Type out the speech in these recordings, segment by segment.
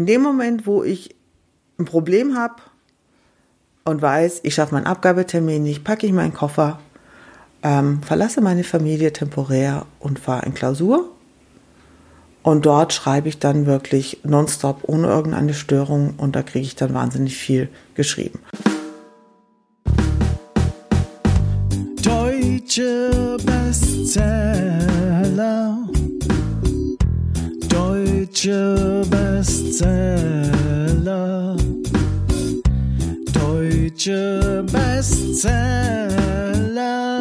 In dem Moment, wo ich ein Problem habe und weiß, ich schaffe meinen Abgabetermin nicht, packe ich meinen Koffer, ähm, verlasse meine Familie temporär und fahre in Klausur. Und dort schreibe ich dann wirklich nonstop ohne irgendeine Störung und da kriege ich dann wahnsinnig viel geschrieben. Deutsche Bestseller. Deutsche Bestseller. Deutsche Bestseller.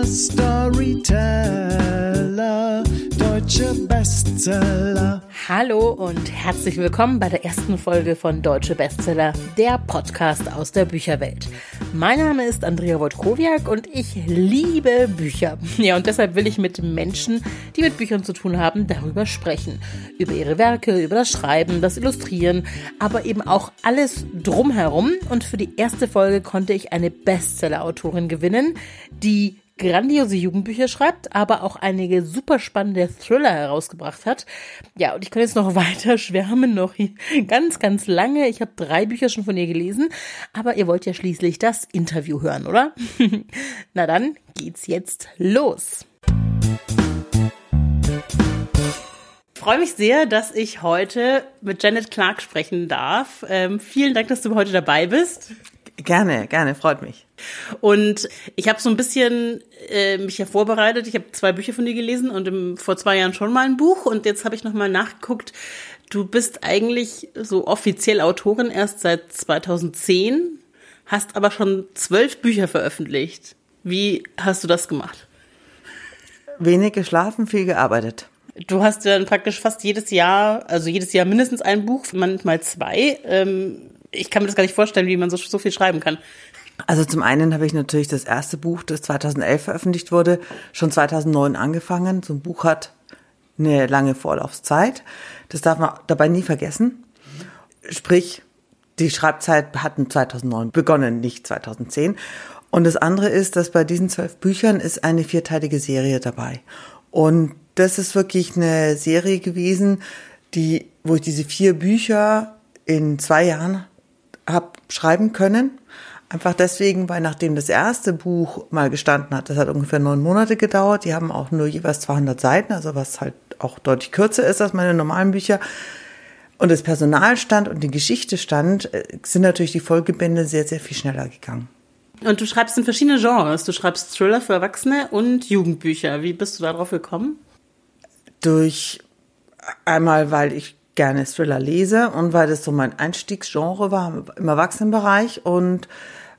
Storyteller. Deutsche Bestseller. Hallo und herzlich willkommen bei der ersten Folge von Deutsche Bestseller, der Podcast aus der Bücherwelt. Mein Name ist Andrea Wojtkowiak und ich liebe Bücher. Ja, und deshalb will ich mit Menschen, die mit Büchern zu tun haben, darüber sprechen. Über ihre Werke, über das Schreiben, das Illustrieren, aber eben auch alles drumherum. Und für die erste Folge konnte ich eine Bestseller-Autorin gewinnen, die grandiose Jugendbücher schreibt, aber auch einige super spannende Thriller herausgebracht hat. Ja, und ich kann jetzt noch weiter schwärmen, noch ganz, ganz lange. Ich habe drei Bücher schon von ihr gelesen, aber ihr wollt ja schließlich das Interview hören, oder? Na dann geht's jetzt los. Ich freue mich sehr, dass ich heute mit Janet Clark sprechen darf. Ähm, vielen Dank, dass du heute dabei bist. Gerne, gerne, freut mich. Und ich habe so ein bisschen äh, mich ja vorbereitet. Ich habe zwei Bücher von dir gelesen und im, vor zwei Jahren schon mal ein Buch. Und jetzt habe ich noch mal nachgeguckt. Du bist eigentlich so offiziell Autorin erst seit 2010, hast aber schon zwölf Bücher veröffentlicht. Wie hast du das gemacht? Wenig geschlafen, viel gearbeitet. Du hast dann praktisch fast jedes Jahr, also jedes Jahr mindestens ein Buch, manchmal zwei. Ähm, ich kann mir das gar nicht vorstellen, wie man so, so viel schreiben kann. Also zum einen habe ich natürlich das erste Buch, das 2011 veröffentlicht wurde, schon 2009 angefangen. So ein Buch hat eine lange Vorlaufzeit. Das darf man dabei nie vergessen. Sprich, die Schreibzeit hat 2009 begonnen, nicht 2010. Und das andere ist, dass bei diesen zwölf Büchern ist eine vierteilige Serie dabei. Und das ist wirklich eine Serie gewesen, die, wo ich diese vier Bücher in zwei Jahren schreiben können. Einfach deswegen, weil nachdem das erste Buch mal gestanden hat, das hat ungefähr neun Monate gedauert, die haben auch nur jeweils 200 Seiten, also was halt auch deutlich kürzer ist als meine normalen Bücher. Und das Personal stand und die Geschichte stand, äh, sind natürlich die Folgebände sehr, sehr viel schneller gegangen. Und du schreibst in verschiedene Genres. Du schreibst Thriller für Erwachsene und Jugendbücher. Wie bist du darauf gekommen? Durch einmal, weil ich gerne Thriller lese und weil das so mein Einstiegsgenre war im Erwachsenenbereich und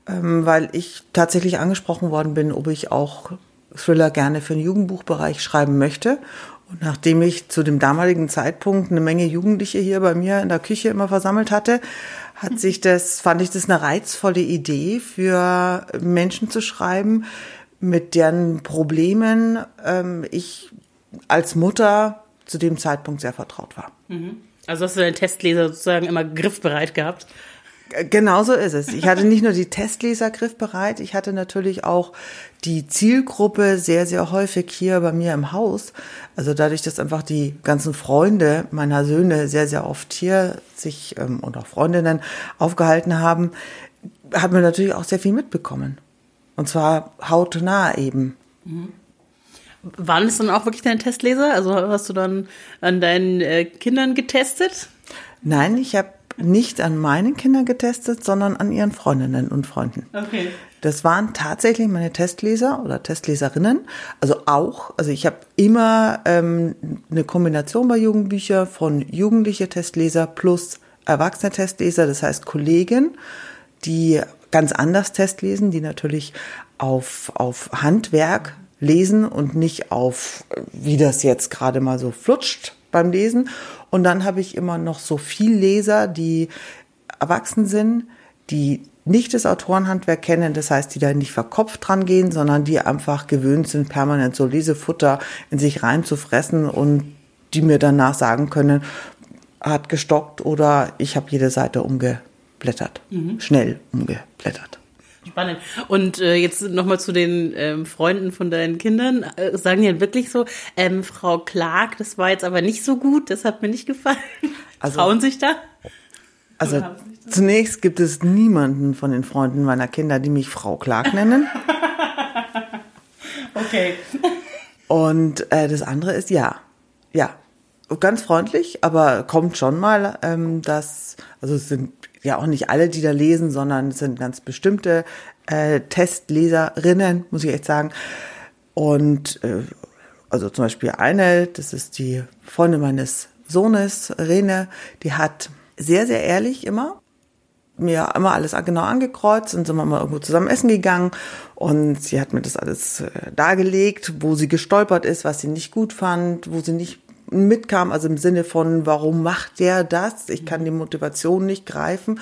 ähm, weil ich tatsächlich angesprochen worden bin, ob ich auch Thriller gerne für den Jugendbuchbereich schreiben möchte. Und nachdem ich zu dem damaligen Zeitpunkt eine Menge Jugendliche hier bei mir in der Küche immer versammelt hatte, hat sich das, fand ich das eine reizvolle Idee für Menschen zu schreiben, mit deren Problemen ähm, ich als Mutter zu dem Zeitpunkt sehr vertraut war. Mhm. Also hast du deinen Testleser sozusagen immer griffbereit gehabt? Genau so ist es. Ich hatte nicht nur die Testleser griffbereit, ich hatte natürlich auch die Zielgruppe sehr, sehr häufig hier bei mir im Haus. Also dadurch, dass einfach die ganzen Freunde meiner Söhne sehr, sehr oft hier sich ähm, und auch Freundinnen aufgehalten haben, hat man natürlich auch sehr viel mitbekommen. Und zwar hautnah eben. Mhm. Waren es dann auch wirklich deine Testleser? Also hast du dann an deinen äh, Kindern getestet? Nein, ich habe nicht an meinen Kindern getestet, sondern an ihren Freundinnen und Freunden. Okay. Das waren tatsächlich meine Testleser oder Testleserinnen. Also auch, also ich habe immer ähm, eine Kombination bei Jugendbüchern von jugendliche Testleser plus erwachsene Testleser, das heißt Kollegen, die ganz anders Test lesen, die natürlich auf, auf Handwerk lesen und nicht auf, wie das jetzt gerade mal so flutscht beim Lesen. Und dann habe ich immer noch so viel Leser, die erwachsen sind, die nicht das Autorenhandwerk kennen, das heißt, die da nicht verkopft dran gehen, sondern die einfach gewöhnt sind, permanent so Lesefutter in sich reinzufressen und die mir danach sagen können, hat gestockt oder ich habe jede Seite umgeblättert, mhm. schnell umgeblättert. Spannend. Und äh, jetzt nochmal zu den ähm, Freunden von deinen Kindern. Äh, sagen die dann wirklich so, ähm, Frau Clark, das war jetzt aber nicht so gut, das hat mir nicht gefallen. Also, Trauen sich da? Also haben's nicht zunächst gibt es niemanden von den Freunden meiner Kinder, die mich Frau Clark nennen. Okay. Und äh, das andere ist ja. Ja. Ganz freundlich, aber kommt schon mal, ähm, dass, also es sind ja auch nicht alle, die da lesen, sondern es sind ganz bestimmte äh, Testleserinnen, muss ich echt sagen. Und äh, also zum Beispiel eine, das ist die Freundin meines Sohnes, Rene, die hat sehr, sehr ehrlich immer mir immer alles genau angekreuzt und sind wir mal irgendwo zusammen essen gegangen und sie hat mir das alles äh, dargelegt, wo sie gestolpert ist, was sie nicht gut fand, wo sie nicht mitkam, also im Sinne von, warum macht der das? Ich kann die Motivation nicht greifen.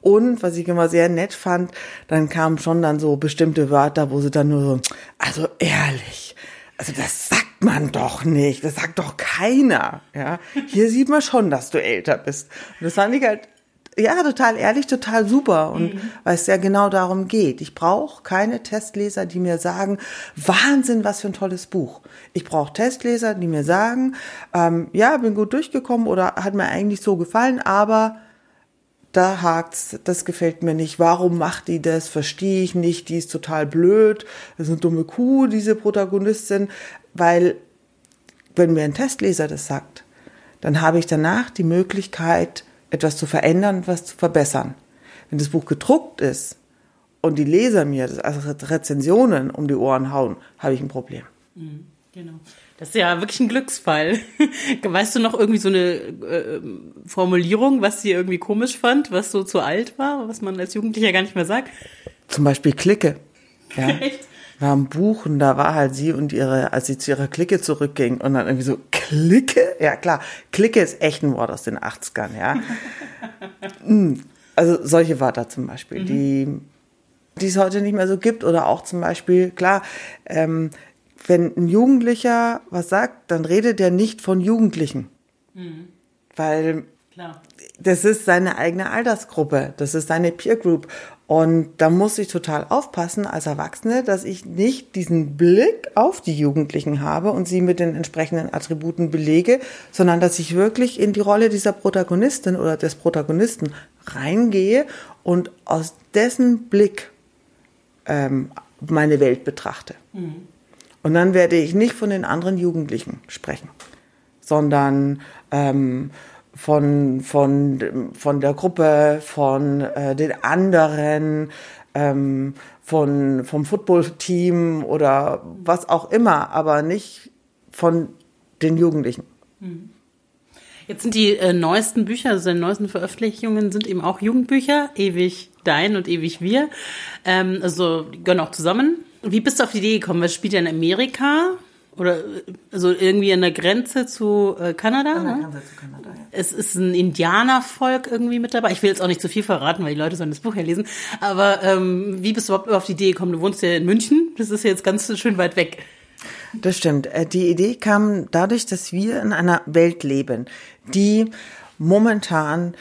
Und was ich immer sehr nett fand, dann kamen schon dann so bestimmte Wörter, wo sie dann nur so, also ehrlich, also das sagt man doch nicht, das sagt doch keiner, ja. Hier sieht man schon, dass du älter bist. Und das fand ich halt ja, total ehrlich, total super. Und weil es ja genau darum geht. Ich brauche keine Testleser, die mir sagen, Wahnsinn, was für ein tolles Buch. Ich brauche Testleser, die mir sagen, ähm, ja, bin gut durchgekommen oder hat mir eigentlich so gefallen, aber da hakt's, das gefällt mir nicht. Warum macht die das? Verstehe ich nicht. Die ist total blöd. Das ist eine dumme Kuh, diese Protagonistin. Weil, wenn mir ein Testleser das sagt, dann habe ich danach die Möglichkeit, etwas zu verändern, was zu verbessern. Wenn das Buch gedruckt ist und die Leser mir das als Rezensionen um die Ohren hauen, habe ich ein Problem. Genau. Das ist ja wirklich ein Glücksfall. Weißt du noch irgendwie so eine äh, Formulierung, was sie irgendwie komisch fand, was so zu alt war, was man als Jugendlicher gar nicht mehr sagt? Zum Beispiel Clique. Ja. Echt? War ein Buch und da war halt sie und ihre, als sie zu ihrer Clique zurückging und dann irgendwie so, Clique? Ja klar, Clique ist echt ein Wort aus den 80ern, ja. Mm, also solche Wörter zum Beispiel, die, die es heute nicht mehr so gibt oder auch zum Beispiel, klar, ähm, wenn ein Jugendlicher was sagt, dann redet er nicht von Jugendlichen. Weil Klar. das ist seine eigene Altersgruppe, das ist seine Peer Group. Und da muss ich total aufpassen als Erwachsene, dass ich nicht diesen Blick auf die Jugendlichen habe und sie mit den entsprechenden Attributen belege, sondern dass ich wirklich in die Rolle dieser Protagonistin oder des Protagonisten reingehe und aus dessen Blick ähm, meine Welt betrachte. Und dann werde ich nicht von den anderen Jugendlichen sprechen, sondern ähm, von, von, von der Gruppe, von äh, den anderen, ähm, von, vom Footballteam oder was auch immer, aber nicht von den Jugendlichen. Jetzt sind die äh, neuesten Bücher, also die neuesten Veröffentlichungen sind eben auch Jugendbücher, ewig dein und ewig wir. Ähm, also die gehören auch zusammen. Wie bist du auf die Idee gekommen? Was spielt ja in Amerika? Oder also irgendwie an der Grenze zu äh, Kanada? ne? Es ist ein Indianervolk irgendwie mit dabei. Ich will jetzt auch nicht zu viel verraten, weil die Leute sollen das Buch ja lesen. Aber ähm, wie bist du überhaupt auf die Idee gekommen? Du wohnst ja in München. Das ist ja jetzt ganz schön weit weg. Das stimmt. Äh, Die Idee kam dadurch, dass wir in einer Welt leben, die momentan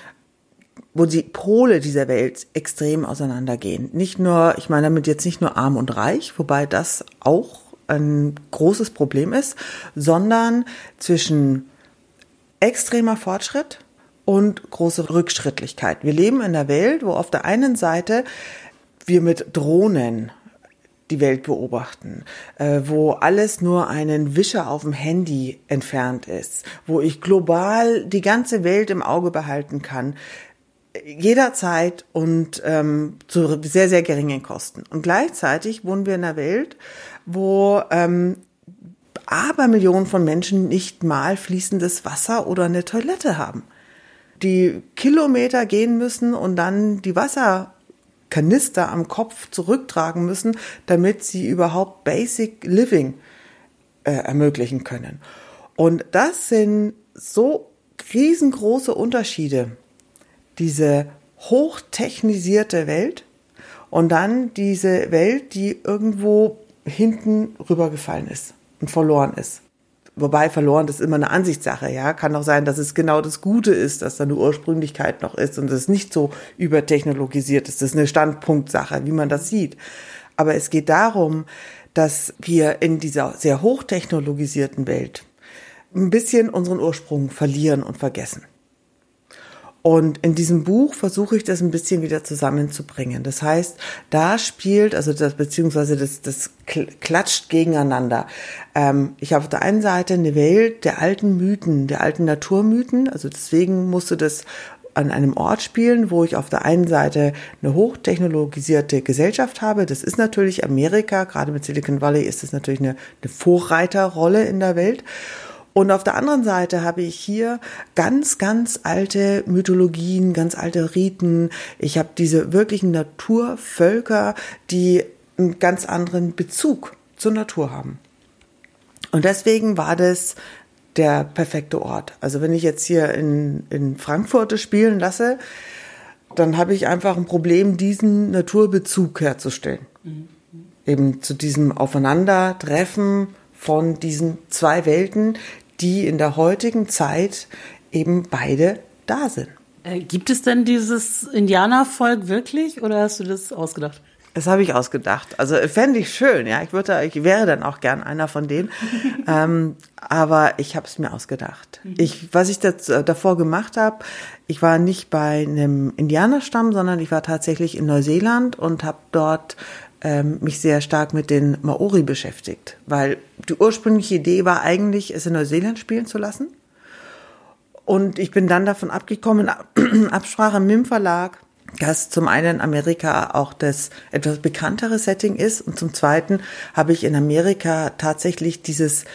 wo die Pole dieser Welt extrem auseinandergehen. Nicht nur, ich meine damit jetzt nicht nur arm und reich, wobei das auch ein großes Problem ist, sondern zwischen extremer Fortschritt und große Rückschrittlichkeit. Wir leben in einer Welt, wo auf der einen Seite wir mit Drohnen die Welt beobachten, äh, wo alles nur einen Wischer auf dem Handy entfernt ist, wo ich global die ganze Welt im Auge behalten kann, jederzeit und ähm, zu sehr, sehr geringen Kosten. Und gleichzeitig wohnen wir in einer Welt, wo ähm, Abermillionen von Menschen nicht mal fließendes Wasser oder eine Toilette haben. Die Kilometer gehen müssen und dann die Wasserkanister am Kopf zurücktragen müssen, damit sie überhaupt Basic Living äh, ermöglichen können. Und das sind so riesengroße Unterschiede. Diese hochtechnisierte Welt und dann diese Welt, die irgendwo hinten rübergefallen ist und verloren ist. Wobei verloren, das ist immer eine Ansichtssache, ja. Kann auch sein, dass es genau das Gute ist, dass da eine Ursprünglichkeit noch ist und es nicht so übertechnologisiert ist. Das ist eine Standpunktsache, wie man das sieht. Aber es geht darum, dass wir in dieser sehr hochtechnologisierten Welt ein bisschen unseren Ursprung verlieren und vergessen. Und in diesem Buch versuche ich das ein bisschen wieder zusammenzubringen. Das heißt, da spielt, also das, beziehungsweise das, das klatscht gegeneinander. Ähm, ich habe auf der einen Seite eine Welt der alten Mythen, der alten Naturmythen. Also deswegen musste das an einem Ort spielen, wo ich auf der einen Seite eine hochtechnologisierte Gesellschaft habe. Das ist natürlich Amerika, gerade mit Silicon Valley ist das natürlich eine, eine Vorreiterrolle in der Welt. Und auf der anderen Seite habe ich hier ganz, ganz alte Mythologien, ganz alte Riten. Ich habe diese wirklichen Naturvölker, die einen ganz anderen Bezug zur Natur haben. Und deswegen war das der perfekte Ort. Also wenn ich jetzt hier in, in Frankfurt spielen lasse, dann habe ich einfach ein Problem, diesen Naturbezug herzustellen. Mhm. Eben zu diesem Aufeinandertreffen von diesen zwei Welten, die in der heutigen Zeit eben beide da sind. Äh, gibt es denn dieses Indianervolk wirklich oder hast du das ausgedacht? Das habe ich ausgedacht. Also fände ich schön, ja. Ich würde, ich wäre dann auch gern einer von denen. ähm, aber ich habe es mir ausgedacht. Mhm. Ich, was ich das, äh, davor gemacht habe, ich war nicht bei einem Indianerstamm, sondern ich war tatsächlich in Neuseeland und habe dort ähm, mich sehr stark mit den Maori beschäftigt, weil die ursprüngliche Idee war eigentlich, es in Neuseeland spielen zu lassen. Und ich bin dann davon abgekommen, Absprache mit dem Verlag, dass zum einen in Amerika auch das etwas bekanntere Setting ist und zum zweiten habe ich in Amerika tatsächlich dieses,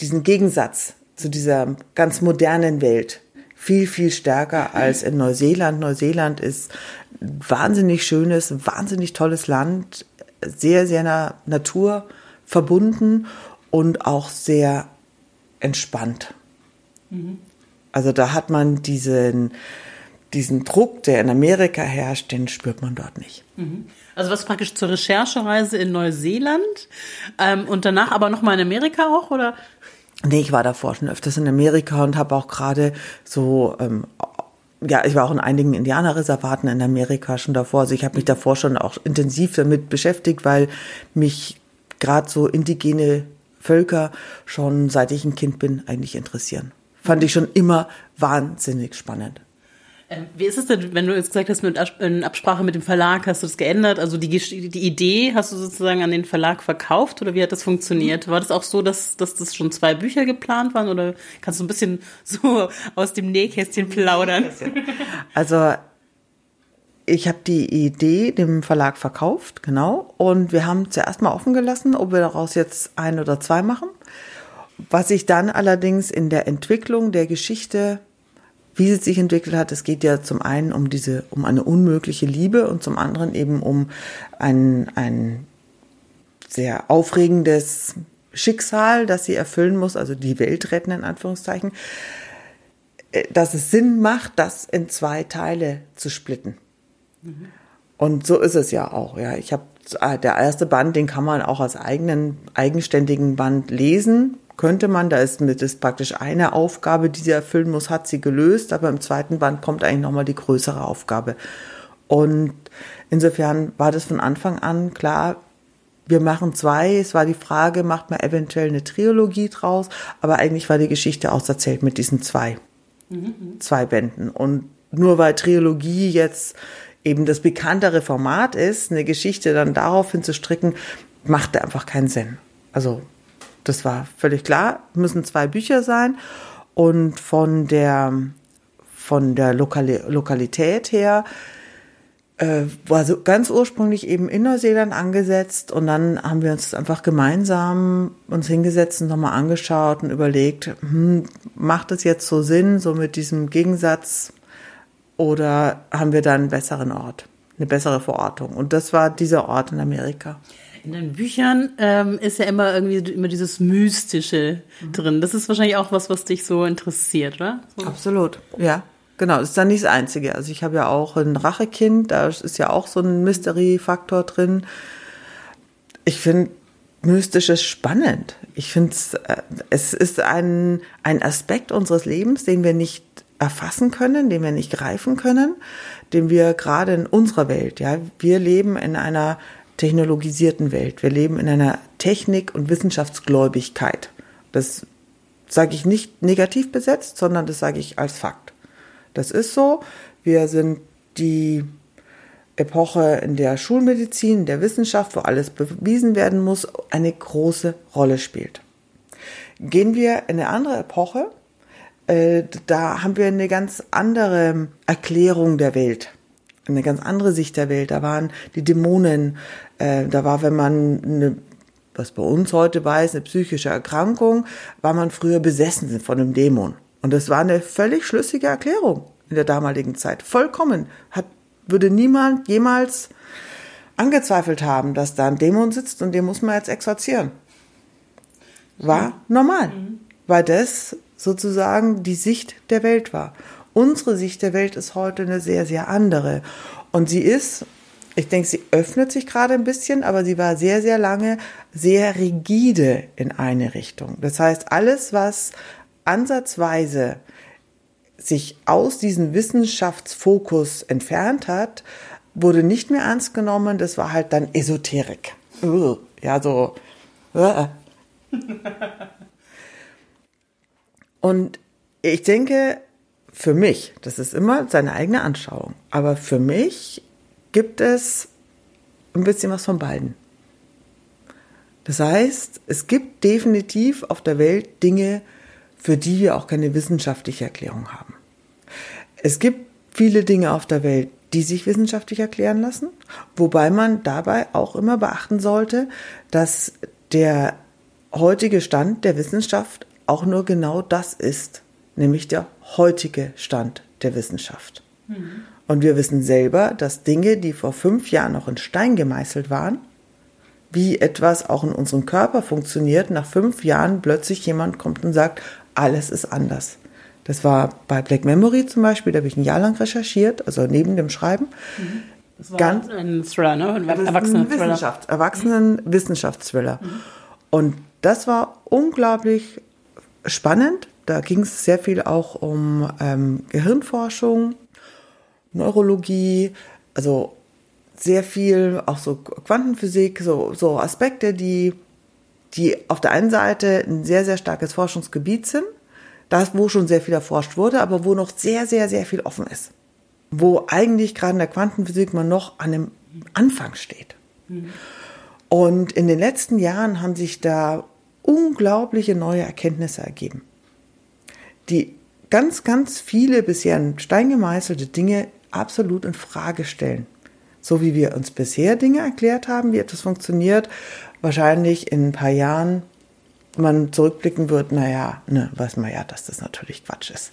diesen Gegensatz zu dieser ganz modernen Welt viel, viel stärker als in Neuseeland. Neuseeland ist wahnsinnig schönes, wahnsinnig tolles Land, sehr, sehr Natur verbunden und auch sehr entspannt. Mhm. Also da hat man diesen, diesen Druck, der in Amerika herrscht, den spürt man dort nicht. Mhm. Also was praktisch zur Recherchereise in Neuseeland ähm, und danach aber nochmal in Amerika auch, oder? Nee, ich war davor schon öfters in Amerika und habe auch gerade so ähm, ja, ich war auch in einigen Indianerreservaten in Amerika schon davor. Also ich habe mich davor schon auch intensiv damit beschäftigt, weil mich gerade so indigene Völker schon seit ich ein Kind bin eigentlich interessieren. Fand ich schon immer wahnsinnig spannend. Ähm, wie ist es denn, wenn du jetzt gesagt hast, mit in Absprache mit dem Verlag hast du das geändert? Also die, die Idee hast du sozusagen an den Verlag verkauft oder wie hat das funktioniert? War das auch so, dass, dass das schon zwei Bücher geplant waren oder kannst du ein bisschen so aus dem Nähkästchen plaudern? Also ich habe die Idee dem Verlag verkauft, genau, und wir haben zuerst mal offen gelassen, ob wir daraus jetzt ein oder zwei machen. Was sich dann allerdings in der Entwicklung der Geschichte wie es sich entwickelt hat. Es geht ja zum einen um diese, um eine unmögliche Liebe und zum anderen eben um ein, ein sehr aufregendes Schicksal, das sie erfüllen muss, also die Welt retten in Anführungszeichen, äh, dass es Sinn macht, das in zwei Teile zu splitten. Mhm. Und so ist es ja auch. Ja, ich habe äh, der erste Band, den kann man auch als eigenen eigenständigen Band lesen könnte man, da ist mit ist praktisch eine Aufgabe, die sie erfüllen muss, hat sie gelöst, aber im zweiten Band kommt eigentlich nochmal die größere Aufgabe. Und insofern war das von Anfang an klar, wir machen zwei. Es war die Frage, macht man eventuell eine Trilogie draus, aber eigentlich war die Geschichte auserzählt mit diesen zwei, mhm. zwei Bänden. Und nur weil Trilogie jetzt eben das bekanntere Format ist, eine Geschichte dann daraufhin zu stricken, machte einfach keinen Sinn. Also das war völlig klar, müssen zwei Bücher sein. Und von der, von der Lokali Lokalität her äh, war so ganz ursprünglich eben in Neuseeland angesetzt. Und dann haben wir uns einfach gemeinsam uns hingesetzt und nochmal angeschaut und überlegt, hm, macht es jetzt so Sinn, so mit diesem Gegensatz, oder haben wir da einen besseren Ort, eine bessere Verortung? Und das war dieser Ort in Amerika. In den Büchern ähm, ist ja immer irgendwie immer dieses Mystische mhm. drin. Das ist wahrscheinlich auch was, was dich so interessiert, oder? So. Absolut, ja. Genau, das ist dann nicht das Einzige. Also ich habe ja auch ein Rachekind, da ist ja auch so ein Mystery-Faktor drin. Ich finde Mystisches spannend. Ich finde äh, es ist ein, ein Aspekt unseres Lebens, den wir nicht erfassen können, den wir nicht greifen können, den wir gerade in unserer Welt, ja, wir leben in einer technologisierten Welt. Wir leben in einer Technik- und Wissenschaftsgläubigkeit. Das sage ich nicht negativ besetzt, sondern das sage ich als Fakt. Das ist so. Wir sind die Epoche in der Schulmedizin, der Wissenschaft, wo alles bewiesen werden muss, eine große Rolle spielt. Gehen wir in eine andere Epoche, äh, da haben wir eine ganz andere Erklärung der Welt, eine ganz andere Sicht der Welt. Da waren die Dämonen, äh, da war, wenn man eine was bei uns heute weiß, eine psychische Erkrankung, war man früher besessen von einem Dämon. Und das war eine völlig schlüssige Erklärung in der damaligen Zeit. Vollkommen. Hat, würde niemand jemals angezweifelt haben, dass da ein Dämon sitzt und den muss man jetzt exorzieren. War normal. Weil das sozusagen die Sicht der Welt war. Unsere Sicht der Welt ist heute eine sehr, sehr andere. Und sie ist, ich denke, sie öffnet sich gerade ein bisschen, aber sie war sehr, sehr lange sehr rigide in eine Richtung. Das heißt, alles, was ansatzweise sich aus diesem Wissenschaftsfokus entfernt hat, wurde nicht mehr ernst genommen. Das war halt dann Esoterik. Ja, so. Und ich denke, für mich, das ist immer seine eigene Anschauung, aber für mich gibt es ein bisschen was von beiden. Das heißt, es gibt definitiv auf der Welt Dinge, für die wir auch keine wissenschaftliche Erklärung haben. Es gibt viele Dinge auf der Welt, die sich wissenschaftlich erklären lassen, wobei man dabei auch immer beachten sollte, dass der heutige Stand der Wissenschaft auch nur genau das ist, nämlich der heutige Stand der Wissenschaft. Mhm. Und wir wissen selber, dass Dinge, die vor fünf Jahren noch in Stein gemeißelt waren, wie etwas auch in unserem Körper funktioniert, nach fünf Jahren plötzlich jemand kommt und sagt, alles ist anders. Das war bei Black Memory zum Beispiel, da habe ich ein Jahr lang recherchiert, also neben dem Schreiben. Mhm. Das war Ganz, ein Thriller, ne? Ein Erwachsenen-Thriller. Wissenschaft, Erwachsenen-Wissenschaftsthriller. Mhm. Und das war unglaublich spannend. Da ging es sehr viel auch um ähm, Gehirnforschung, Neurologie, also sehr viel auch so Quantenphysik, so, so Aspekte, die, die auf der einen Seite ein sehr, sehr starkes Forschungsgebiet sind, das, wo schon sehr viel erforscht wurde, aber wo noch sehr, sehr, sehr viel offen ist. Wo eigentlich gerade in der Quantenphysik man noch an dem Anfang steht. Mhm. Und in den letzten Jahren haben sich da unglaubliche neue Erkenntnisse ergeben, die ganz, ganz viele bisher in Stein gemeißelte Dinge absolut in Frage stellen. So wie wir uns bisher Dinge erklärt haben, wie etwas funktioniert, wahrscheinlich in ein paar Jahren man zurückblicken wird, naja, ne, weiß man ja, dass das natürlich Quatsch ist.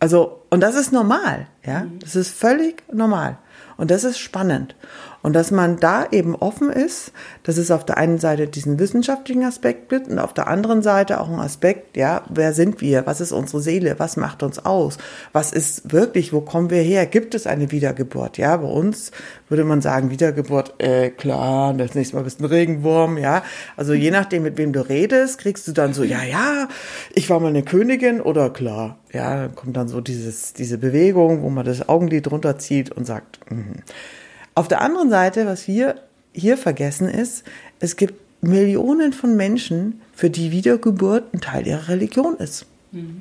Also, und das ist normal, ja, mhm. das ist völlig normal. Und das ist spannend. Und dass man da eben offen ist, dass es auf der einen Seite diesen wissenschaftlichen Aspekt gibt und auf der anderen Seite auch ein Aspekt, ja, wer sind wir? Was ist unsere Seele? Was macht uns aus? Was ist wirklich, wo kommen wir her? Gibt es eine Wiedergeburt? Ja, bei uns würde man sagen, Wiedergeburt, äh, klar, das nächste Mal bist du ein Regenwurm, ja. Also je nachdem, mit wem du redest, kriegst du dann so, ja, ja, ich war mal eine Königin oder klar. Ja, dann kommt dann so dieses, diese Bewegung, wo man das Augenlid runterzieht und sagt, mh. Auf der anderen Seite, was wir hier vergessen ist, es gibt Millionen von Menschen, für die Wiedergeburt ein Teil ihrer Religion ist. Mhm.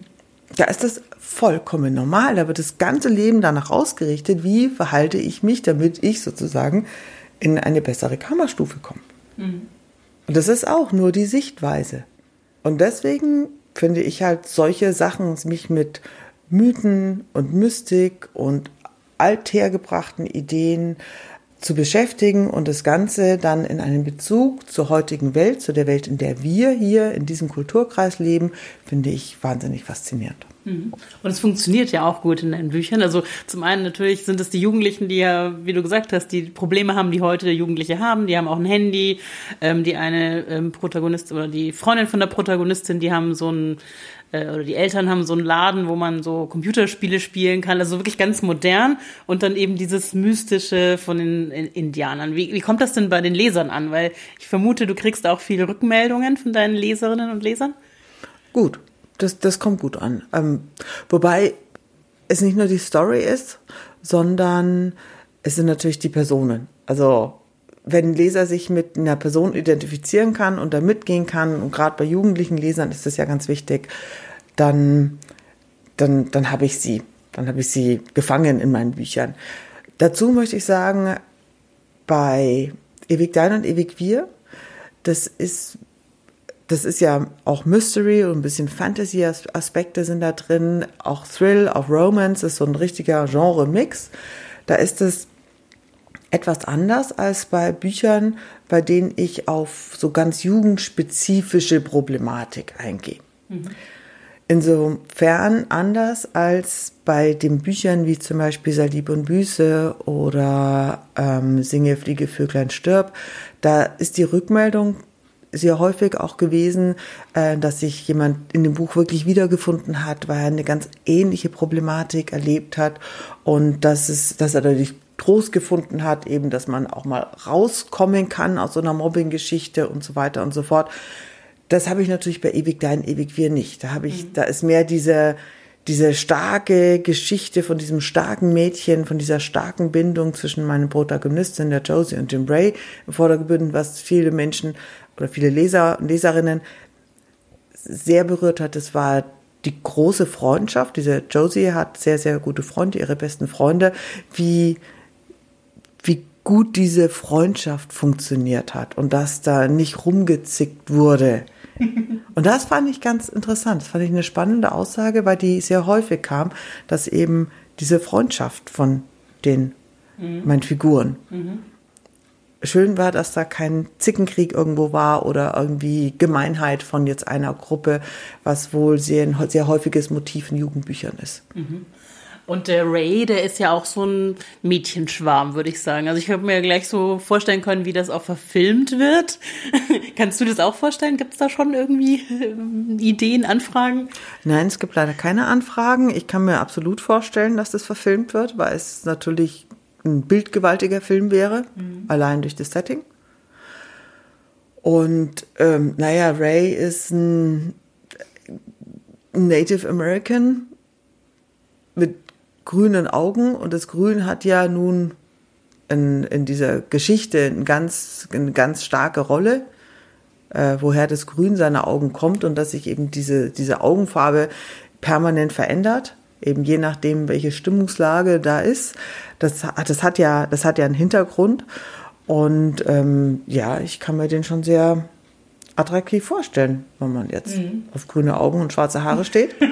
Da ist das vollkommen normal. Da wird das ganze Leben danach ausgerichtet, wie verhalte ich mich, damit ich sozusagen in eine bessere Kammerstufe komme. Mhm. Und das ist auch nur die Sichtweise. Und deswegen finde ich halt solche Sachen, mich mit Mythen und Mystik und althergebrachten Ideen zu beschäftigen und das Ganze dann in einem Bezug zur heutigen Welt, zu der Welt, in der wir hier in diesem Kulturkreis leben, finde ich wahnsinnig faszinierend. Mhm. Und es funktioniert ja auch gut in deinen Büchern. Also zum einen natürlich sind es die Jugendlichen, die ja, wie du gesagt hast, die Probleme haben, die heute Jugendliche haben. Die haben auch ein Handy. Ähm, die eine ähm, Protagonist oder die Freundin von der Protagonistin, die haben so ein äh, oder die Eltern haben so einen Laden, wo man so Computerspiele spielen kann, also wirklich ganz modern und dann eben dieses Mystische von den Indianern. Wie, wie kommt das denn bei den Lesern an? Weil ich vermute, du kriegst auch viele Rückmeldungen von deinen Leserinnen und Lesern. Gut, das, das kommt gut an. Ähm, wobei es nicht nur die Story ist, sondern es sind natürlich die Personen. Also wenn ein Leser sich mit einer Person identifizieren kann und da mitgehen kann, und gerade bei jugendlichen Lesern ist das ja ganz wichtig, dann, dann, dann habe ich sie. Dann habe ich sie gefangen in meinen Büchern. Dazu möchte ich sagen, bei Ewig Dein und Ewig Wir, das ist, das ist ja auch Mystery und ein bisschen Fantasy-Aspekte sind da drin, auch Thrill, auch Romance, ist so ein richtiger Genre-Mix. Da ist es etwas anders als bei Büchern, bei denen ich auf so ganz jugendspezifische Problematik eingehe. Mhm. Insofern anders als bei den Büchern wie zum Beispiel Salib und Büße oder ähm, Singe, Fliege, Vöglein, Stirb. Da ist die Rückmeldung sehr häufig auch gewesen, äh, dass sich jemand in dem Buch wirklich wiedergefunden hat, weil er eine ganz ähnliche Problematik erlebt hat und dass es, dass er dadurch Trost gefunden hat, eben, dass man auch mal rauskommen kann aus so einer Mobbing-Geschichte und so weiter und so fort. Das habe ich natürlich bei Ewig Dein, Ewig Wir nicht. Da habe ich, mhm. da ist mehr diese, diese starke Geschichte von diesem starken Mädchen, von dieser starken Bindung zwischen meinen Protagonistin, der Josie und Jim Bray im Vordergrund, was viele Menschen oder viele Leser und Leserinnen sehr berührt hat. Das war die große Freundschaft. Diese Josie hat sehr, sehr gute Freunde, ihre besten Freunde, wie, wie gut diese Freundschaft funktioniert hat und dass da nicht rumgezickt wurde und das fand ich ganz interessant. Das fand ich eine spannende Aussage, weil die sehr häufig kam, dass eben diese Freundschaft von den mhm. meinen Figuren. Mhm. Schön war, dass da kein Zickenkrieg irgendwo war oder irgendwie Gemeinheit von jetzt einer Gruppe, was wohl sehr, ein sehr häufiges Motiv in Jugendbüchern ist. Mhm. Und der Ray, der ist ja auch so ein Mädchenschwarm, würde ich sagen. Also ich habe mir gleich so vorstellen können, wie das auch verfilmt wird. Kannst du das auch vorstellen? Gibt es da schon irgendwie äh, Ideen, Anfragen? Nein, es gibt leider keine Anfragen. Ich kann mir absolut vorstellen, dass das verfilmt wird, weil es natürlich ein bildgewaltiger Film wäre, mhm. allein durch das Setting. Und ähm, naja, Ray ist ein Native American mit grünen Augen und das Grün hat ja nun in, in dieser Geschichte eine ganz, eine ganz starke Rolle, äh, woher das Grün seiner Augen kommt und dass sich eben diese, diese Augenfarbe permanent verändert, eben je nachdem, welche Stimmungslage da ist. Das, das, hat, ja, das hat ja einen Hintergrund und ähm, ja, ich kann mir den schon sehr attraktiv vorstellen, wenn man jetzt mhm. auf grüne Augen und schwarze Haare steht.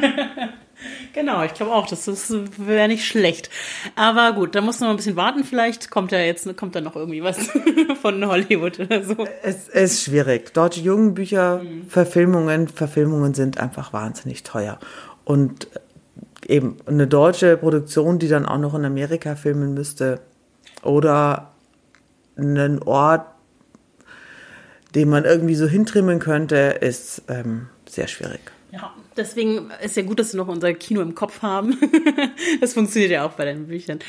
Genau, ich glaube auch, das, das wäre nicht schlecht. Aber gut, da muss man ein bisschen warten. Vielleicht kommt ja jetzt kommt da noch irgendwie was von Hollywood oder so. Es ist schwierig. Deutsche Jugendbücher, mhm. Verfilmungen, Verfilmungen sind einfach wahnsinnig teuer. Und eben eine deutsche Produktion, die dann auch noch in Amerika filmen müsste oder einen Ort, den man irgendwie so hintrimmen könnte, ist ähm, sehr schwierig. Ja, deswegen ist ja gut, dass wir noch unser Kino im Kopf haben. das funktioniert ja auch bei deinen Büchern.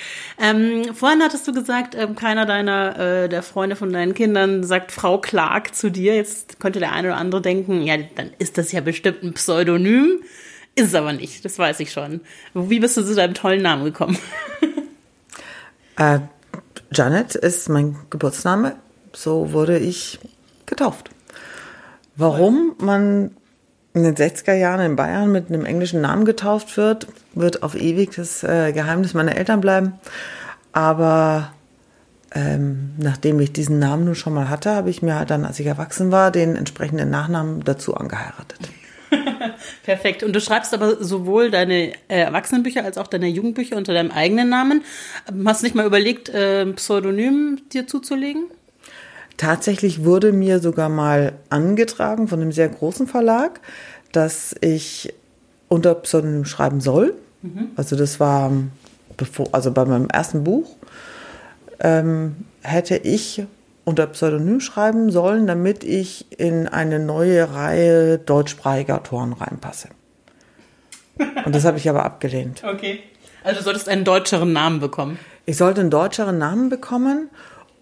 Ähm, vorhin hattest du gesagt, ähm, keiner deiner äh, der Freunde von deinen Kindern sagt Frau Clark zu dir. Jetzt könnte der eine oder andere denken, ja, dann ist das ja bestimmt ein Pseudonym. Ist es aber nicht, das weiß ich schon. Wie bist du zu deinem tollen Namen gekommen? äh, Janet ist mein Geburtsname. So wurde ich getauft. Warum man in den 60er Jahren in Bayern mit einem englischen Namen getauft wird, wird auf ewig das äh, Geheimnis meiner Eltern bleiben. Aber ähm, nachdem ich diesen Namen nun schon mal hatte, habe ich mir dann, als ich erwachsen war, den entsprechenden Nachnamen dazu angeheiratet. Perfekt. Und du schreibst aber sowohl deine äh, Erwachsenenbücher als auch deine Jugendbücher unter deinem eigenen Namen. Hast du nicht mal überlegt, äh, Pseudonym dir zuzulegen? Tatsächlich wurde mir sogar mal angetragen von einem sehr großen Verlag, dass ich unter Pseudonym schreiben soll. Mhm. Also das war bevor, also bei meinem ersten Buch ähm, hätte ich unter Pseudonym schreiben sollen, damit ich in eine neue Reihe deutschsprachiger Autoren reinpasse. Und das habe ich aber abgelehnt. Okay. Also du solltest einen deutscheren Namen bekommen. Ich sollte einen deutscheren Namen bekommen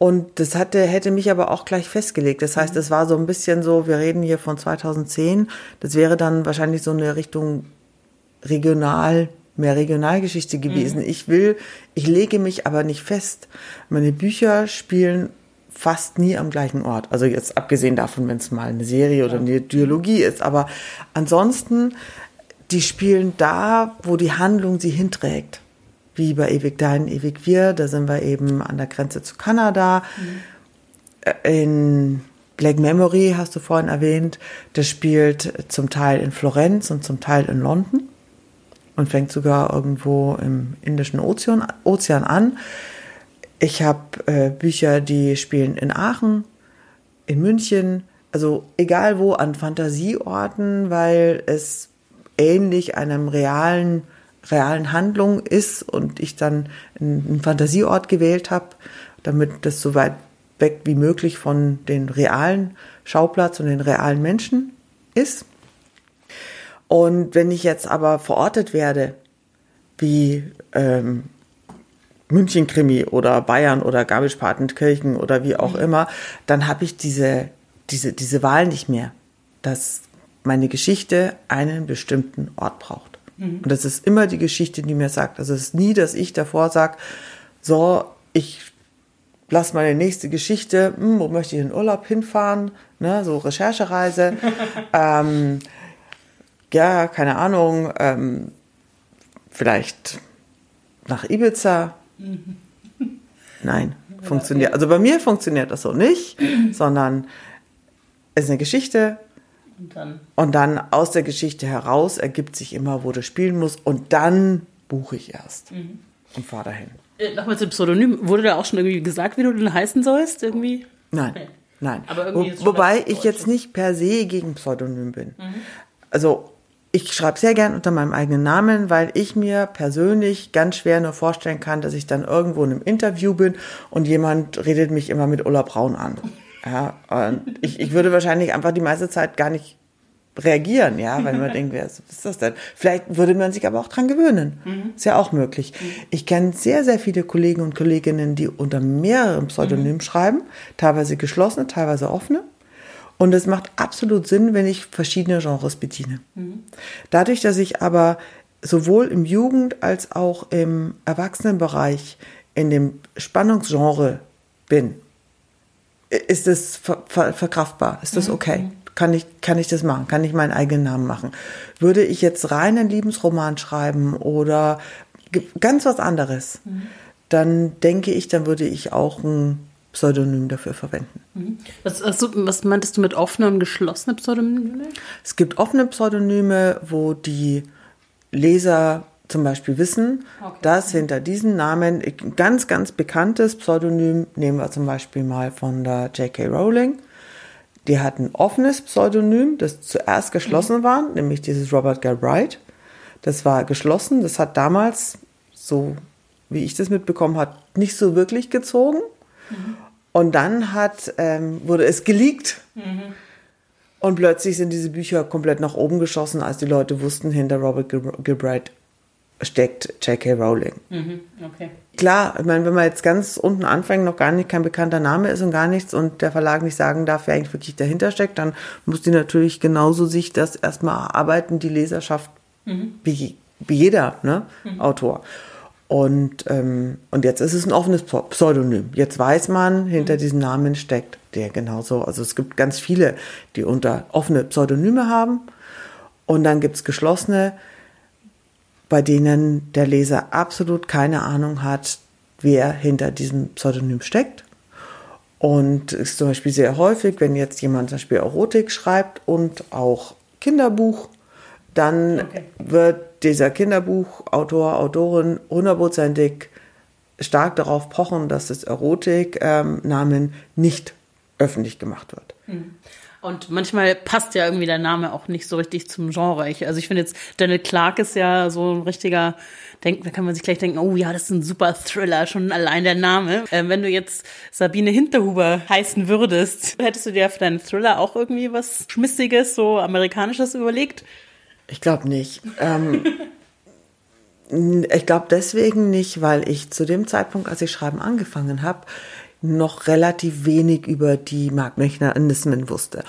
und das hatte, hätte mich aber auch gleich festgelegt. Das heißt, es war so ein bisschen so, wir reden hier von 2010. Das wäre dann wahrscheinlich so eine Richtung regional, mehr Regionalgeschichte gewesen. Mhm. Ich will, ich lege mich aber nicht fest. Meine Bücher spielen fast nie am gleichen Ort. Also jetzt abgesehen davon, wenn es mal eine Serie oder eine Dialogie ist. Aber ansonsten die spielen da, wo die Handlung sie hinträgt. Wie bei Ewig Dein, Ewig Wir, da sind wir eben an der Grenze zu Kanada. In Black Memory hast du vorhin erwähnt, das spielt zum Teil in Florenz und zum Teil in London und fängt sogar irgendwo im Indischen Ozean, Ozean an. Ich habe äh, Bücher, die spielen in Aachen, in München, also egal wo, an Fantasieorten, weil es ähnlich einem realen, realen Handlung ist und ich dann einen, Fantasieort gewählt habe, damit das so weit weg wie möglich von den realen Schauplatz und den realen Menschen ist. Und wenn ich jetzt aber verortet werde, wie ähm, München-Krimi oder Bayern oder Garmisch-Partenkirchen oder wie auch immer, dann habe ich diese, diese, diese Wahl nicht mehr, dass meine Geschichte einen bestimmten Ort braucht. Und das ist immer die Geschichte, die mir sagt. Also es ist nie, dass ich davor sage, so, ich lass meine nächste Geschichte, hm, wo möchte ich in Urlaub hinfahren, ne, so Recherchereise. ähm, ja, keine Ahnung, ähm, vielleicht nach Ibiza. Nein, funktioniert. Also bei mir funktioniert das so nicht, sondern es ist eine Geschichte Und dann. und dann aus der Geschichte heraus ergibt sich immer, wo du spielen musst und dann buche ich erst und fahre dahin. Äh, Nochmal zum Pseudonym. Wurde da auch schon irgendwie gesagt, wie du denn heißen sollst? Irgendwie? Nein, Nee. nein. Wo, wobei ich jetzt nicht per se gegen Pseudonym bin. Also ich schreibe sehr gern unter meinem eigenen Namen, weil ich mir persönlich ganz schwer nur vorstellen kann, dass ich dann irgendwo in einem Interview bin und jemand redet mich immer mit Ulla Braun an. Ja, und ich, ich würde wahrscheinlich einfach die meiste Zeit gar nicht reagieren, ja, weil man denkt, wer ist, was ist das denn? Vielleicht würde man sich aber auch dran gewöhnen. Ist ja auch möglich. Ich kenne sehr, sehr viele Kollegen und Kolleginnen, die unter mehreren Pseudonymen schreiben, teilweise geschlossene, teilweise offene. Und es macht absolut Sinn, wenn ich verschiedene Genres bediene. Dadurch, dass ich aber sowohl im Jugend- als auch im Erwachsenenbereich in dem Spannungsgenre bin, ist es ver ver verkraftbar? Ist das okay? Kann ich, kann ich das machen? Kann ich meinen eigenen Namen machen? Würde ich jetzt rein einen Liebensroman schreiben oder ganz was anderes, dann denke ich, dann würde ich auch ein Pseudonym dafür verwenden. Was, was, was meintest du mit offenen und geschlossenen Pseudonymen? Es gibt offene Pseudonyme, wo die Leser zum Beispiel wissen, Okay. dass hinter diesen Namen ein ganz, ganz bekanntes Pseudonym, nehmen wir zum Beispiel mal von der J.K. Rowling, die hat ein offenes Pseudonym, das zuerst geschlossen war, nämlich dieses Robert Galbraith. Das war geschlossen, das hat damals, so wie ich das mitbekommen habe, nicht so wirklich gezogen. Und dann hat, ähm, wurde es geleakt. Und plötzlich sind diese Bücher komplett nach oben geschossen, als die Leute wussten, hinter Robert Gil- Gilbride steckt J.K. Rowling. Okay. Klar, ich meine, wenn man jetzt ganz unten anfängt, noch gar nicht kein bekannter Name ist und gar nichts und der Verlag nicht sagen darf, wer eigentlich wirklich dahinter steckt, dann muss die natürlich genauso sich das erstmal erarbeiten, die Leserschaft, wie, wie jeder ne, Autor. Und, ähm, und jetzt ist es ein offenes Pseu- Pseudonym. Jetzt weiß man, hinter diesem Namen steckt der genauso. Also es gibt ganz viele, die unter offene Pseudonyme haben. Und dann gibt's geschlossene, bei denen der Leser absolut keine Ahnung hat, wer hinter diesem Pseudonym steckt. Und es ist zum Beispiel sehr häufig, wenn jetzt jemand zum Beispiel Erotik schreibt und auch Kinderbuch, dann Okay. wird dieser Kinderbuchautor, Autorin hundertprozentig stark darauf pochen, dass das Erotik-Namen nicht öffentlich gemacht wird. Und manchmal passt ja irgendwie der Name auch nicht so richtig zum Genre. Ich, also ich finde jetzt, Daniel Clark ist ja so ein richtiger, denk, da kann man sich gleich denken, oh ja, das ist ein super Thriller, schon allein der Name. Ähm, wenn du jetzt Sabine Hinterhuber heißen würdest, hättest du dir für deinen Thriller auch irgendwie was Schmissiges, so Amerikanisches überlegt? Ich glaube nicht. Ähm, ich glaube deswegen nicht, weil ich zu dem Zeitpunkt, als ich Schreiben angefangen habe, noch relativ wenig über die Marktmechanismen wusste.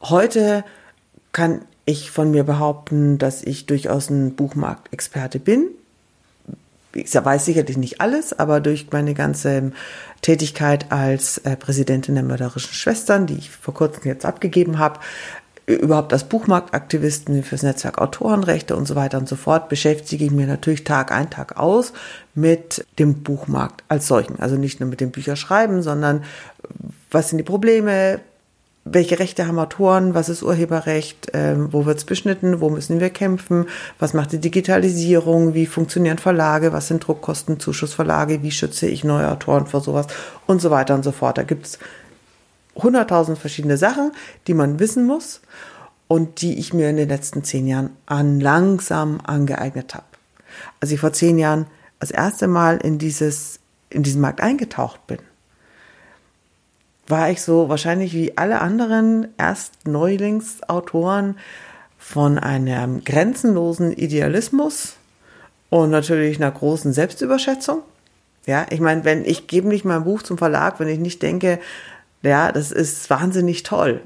Heute kann ich von mir behaupten, dass ich durchaus ein Buchmarktexperte bin. Ich weiß sicherlich nicht alles, aber durch meine ganze Tätigkeit als äh, Präsidentin der mörderischen Schwestern, die ich vor kurzem jetzt abgegeben habe, überhaupt als Buchmarktaktivistin fürs Netzwerk Autorenrechte und so weiter und so fort beschäftige ich mich natürlich Tag ein, Tag aus mit dem Buchmarkt als solchen. Also nicht nur mit dem Bücherschreiben, sondern was sind die Probleme, welche Rechte haben Autoren, was ist Urheberrecht, ähm, wo wird's beschnitten, wo müssen wir kämpfen, was macht die Digitalisierung, wie funktionieren Verlage, was sind Druckkosten, Zuschussverlage, wie schütze ich neue Autoren vor sowas? Und so weiter und so fort. Da gibt's hunderttausend verschiedene Sachen, die man wissen muss und die ich mir in den letzten zehn Jahren an langsam angeeignet habe. Als ich vor zehn Jahren das erste Mal in dieses in diesen Markt eingetaucht bin, war ich so wahrscheinlich wie alle anderen erst Neulingsautoren von einem grenzenlosen Idealismus und natürlich einer großen Selbstüberschätzung. Ja, ich meine, wenn ich gebe nicht mein Buch zum Verlag, wenn ich nicht denke, ja, das ist wahnsinnig toll.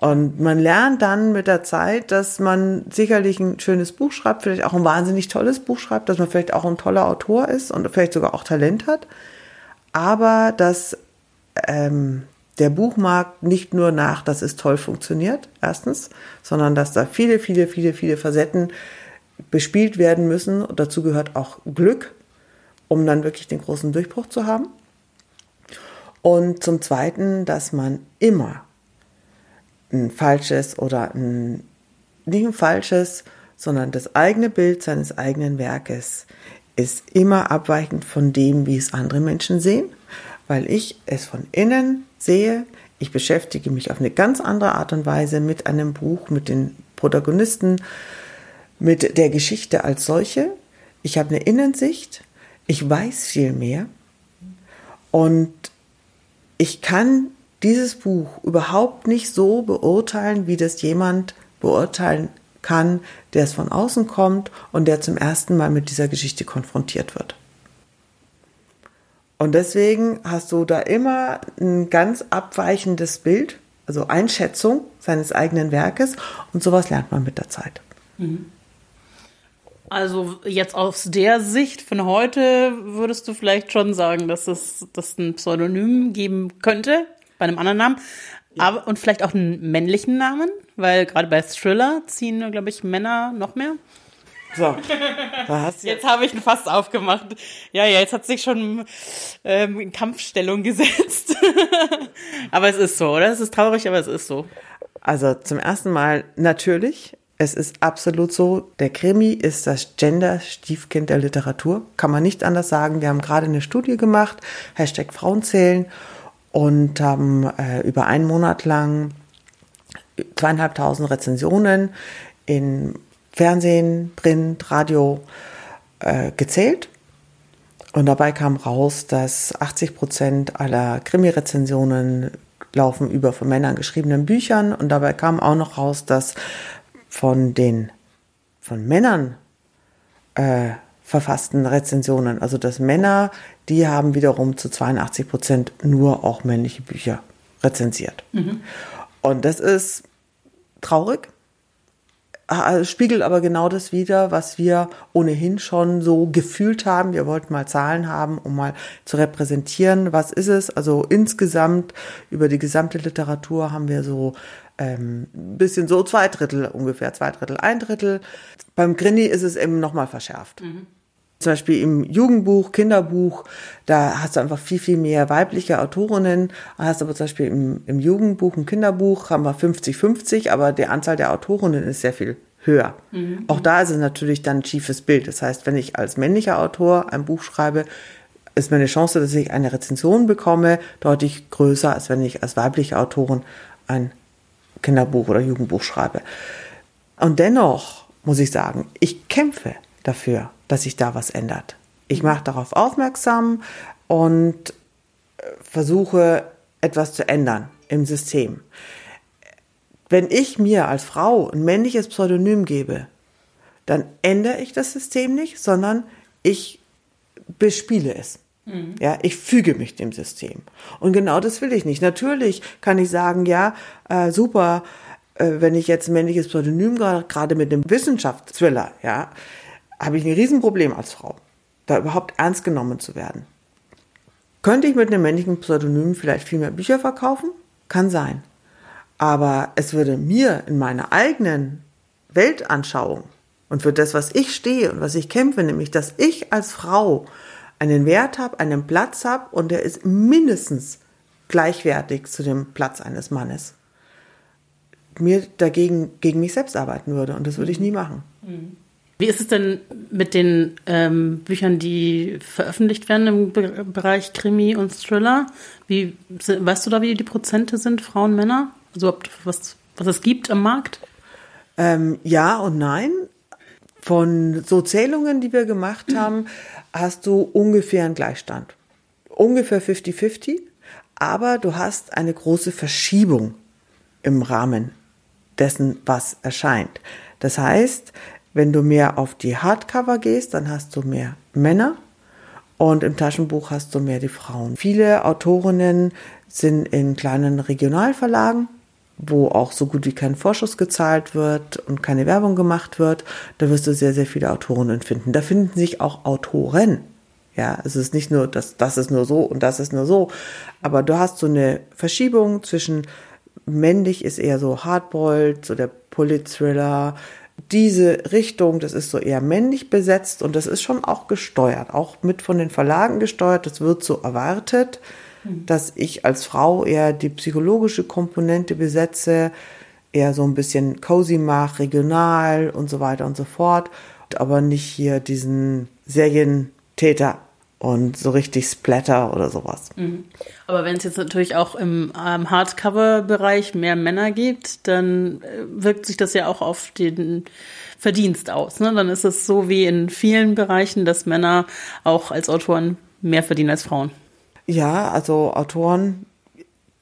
Und man lernt dann mit der Zeit, dass man sicherlich ein schönes Buch schreibt, vielleicht auch ein wahnsinnig tolles Buch schreibt, dass man vielleicht auch ein toller Autor ist und vielleicht sogar auch Talent hat. Aber dass ähm, der Buchmarkt nicht nur nach, dass es toll funktioniert, erstens, sondern dass da viele, viele, viele, viele Facetten bespielt werden müssen. Und dazu gehört auch Glück, um dann wirklich den großen Durchbruch zu haben. Und zum Zweiten, dass man immer ein falsches oder ein, nicht ein falsches, sondern das eigene Bild seines eigenen Werkes ist immer abweichend von dem, wie es andere Menschen sehen, weil ich es von innen sehe. Ich beschäftige mich auf eine ganz andere Art und Weise mit einem Buch, mit den Protagonisten, mit der Geschichte als solche. Ich habe eine Innensicht, ich weiß viel mehr und ich kann dieses Buch überhaupt nicht so beurteilen, wie das jemand beurteilen kann, der es von außen kommt und der zum ersten Mal mit dieser Geschichte konfrontiert wird. Und deswegen hast du da immer ein ganz abweichendes Bild, also Einschätzung seines eigenen Werkes und sowas lernt man mit der Zeit. Also jetzt aus der Sicht von heute würdest du vielleicht schon sagen, dass es dass ein Pseudonym geben könnte bei einem anderen Namen, aber und vielleicht auch einen männlichen Namen, weil gerade bei Thriller ziehen, glaube ich, Männer noch mehr. So, da hast du Jetzt habe ich ein Fass aufgemacht. Ja, ja, jetzt hat sich schon ähm, in Kampfstellung gesetzt. aber es ist so, oder? Es ist traurig, aber es ist so. Also zum ersten Mal natürlich. Es ist absolut so. Der Krimi ist das Gender-Stiefkind der Literatur. Kann man nicht anders sagen. Wir haben gerade eine Studie gemacht, Hashtag Frauenzählen, und haben äh, über einen Monat lang zweieinhalbtausend Rezensionen in Fernsehen, Print, Radio äh, gezählt. Und dabei kam raus, dass 80 Prozent aller Krimi-Rezensionen laufen über von Männern geschriebenen Büchern. Und dabei kam auch noch raus, dass von den von Männern äh, verfassten Rezensionen, also dass Männer, die haben wiederum zu 82 Prozent nur auch männliche Bücher rezensiert. Und das ist traurig, äh, spiegelt aber genau das wider, was wir ohnehin schon so gefühlt haben. Wir wollten mal Zahlen haben, um mal zu repräsentieren, was ist es. Also insgesamt über die gesamte Literatur haben wir so ähm, ein bisschen so zwei Drittel ungefähr, zwei Drittel, ein Drittel. Beim Grini ist es eben nochmal verschärft. Zum Beispiel im Jugendbuch, Kinderbuch, da hast du einfach viel, viel mehr weibliche Autorinnen. Hast aber zum Beispiel im, im Jugendbuch, im Kinderbuch haben wir 50-50, aber die Anzahl der Autorinnen ist sehr viel höher. Auch da ist es natürlich dann ein schiefes Bild. Das heißt, wenn ich als männlicher Autor ein Buch schreibe, ist meine Chance, dass ich eine Rezension bekomme, deutlich größer, als wenn ich als weibliche Autorin ein Kinderbuch oder Jugendbuch schreibe. Und dennoch muss ich sagen, ich kämpfe dafür, dass sich da was ändert. Ich mache darauf aufmerksam und äh, versuche etwas zu ändern im System. Wenn ich mir als Frau ein männliches Pseudonym gebe, dann ändere ich das System nicht, sondern ich bespiele es. Ja, ich füge mich dem System. Und genau das will ich nicht. Natürlich kann ich sagen, ja, äh, super, äh, wenn ich jetzt ein männliches Pseudonym gerade mit einem Wissenschaftsthriller, ja, habe ich ein Riesenproblem als Frau, da überhaupt ernst genommen zu werden. Könnte ich mit einem männlichen Pseudonym vielleicht viel mehr Bücher verkaufen? Kann sein. Aber es würde mir in meiner eigenen Weltanschauung und für das, was ich stehe und was ich kämpfe, nämlich, dass ich als Frau einen Wert habe, einen Platz habe und der ist mindestens gleichwertig zu dem Platz eines Mannes, mir dagegen gegen mich selbst arbeiten würde. Und das würde ich nie machen. Wie ist es denn mit den ähm, Büchern, die veröffentlicht werden im Be Bereich Krimi und Thriller? Wie, weißt du da, wie die Prozente sind, Frauen, Männer? Also was, was es gibt am Markt? Ähm, ja und nein. Von so Zählungen, die wir gemacht haben, hast du ungefähr einen Gleichstand. Ungefähr 50-50, aber du hast eine große Verschiebung im Rahmen dessen, was erscheint. Das heißt, wenn du mehr auf die Hardcover gehst, dann hast du mehr Männer und im Taschenbuch hast du mehr die Frauen. Viele Autorinnen sind in kleinen Regionalverlagen, wo auch so gut wie kein Vorschuss gezahlt wird und keine Werbung gemacht wird. Da wirst du sehr, sehr viele Autorinnen finden. Da finden sich auch Autoren. Ja, es ist nicht nur, das, das ist nur so und das ist nur so. Aber du hast so eine Verschiebung zwischen männlich ist eher so Hardboiled, so der Polit-Thriller. Diese Richtung, das ist so eher männlich besetzt und das ist schon auch gesteuert, auch mit von den Verlagen gesteuert. Das wird so erwartet, dass ich als Frau eher die psychologische Komponente besetze, eher so ein bisschen cozy mache, regional und so weiter und so fort, aber nicht hier diesen Serientäter und so richtig Splatter oder sowas. Aber wenn es jetzt natürlich auch im ähm, Hardcover-Bereich mehr Männer gibt, dann äh, wirkt sich das ja auch auf den Verdienst aus. Ne? Dann ist es so wie in vielen Bereichen, dass Männer auch als Autoren mehr verdienen als Frauen. Ja, also Autoren,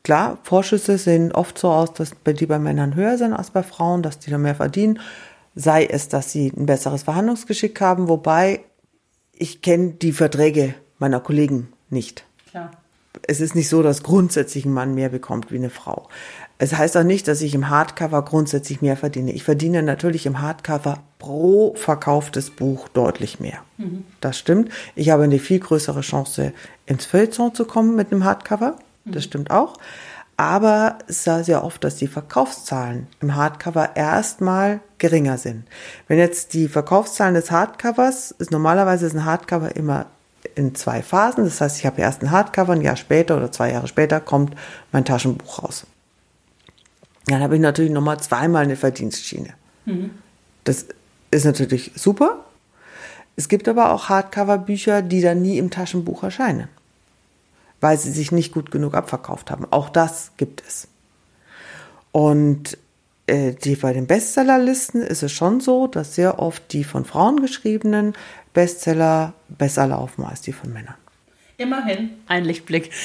klar, Vorschüsse sehen oft so aus, dass bei- die bei Männern höher sind als bei Frauen, dass die da mehr verdienen. Sei es, dass sie ein besseres Verhandlungsgeschick haben, wobei ich kenne die Verträge meiner Kollegen nicht. Klar. Es ist nicht so, dass grundsätzlich ein Mann mehr bekommt wie eine Frau. Es heißt auch nicht, dass ich im Hardcover grundsätzlich mehr verdiene. Ich verdiene natürlich im Hardcover pro verkauftes Buch deutlich mehr. Das stimmt. Ich habe eine viel größere Chance, ins Feuilleton zu kommen mit einem Hardcover. Das stimmt auch. Aber es sah sehr oft, dass die Verkaufszahlen im Hardcover erstmal geringer sind. Wenn jetzt die Verkaufszahlen des Hardcovers, ist normalerweise ist ein Hardcover immer in zwei Phasen. Das heißt, ich habe erst ein Hardcover, ein Jahr später oder zwei Jahre später kommt mein Taschenbuch raus. Dann habe ich natürlich nochmal zweimal eine Verdienstschiene. Das ist natürlich super. Es gibt aber auch Hardcover-Bücher, die dann nie im Taschenbuch erscheinen, weil sie sich nicht gut genug abverkauft haben. Auch das gibt es. Und äh, die, bei den Bestsellerlisten ist es schon so, dass sehr oft die von Frauen geschriebenen Bestseller besser laufen als die von Männern. Immerhin. Ein Lichtblick.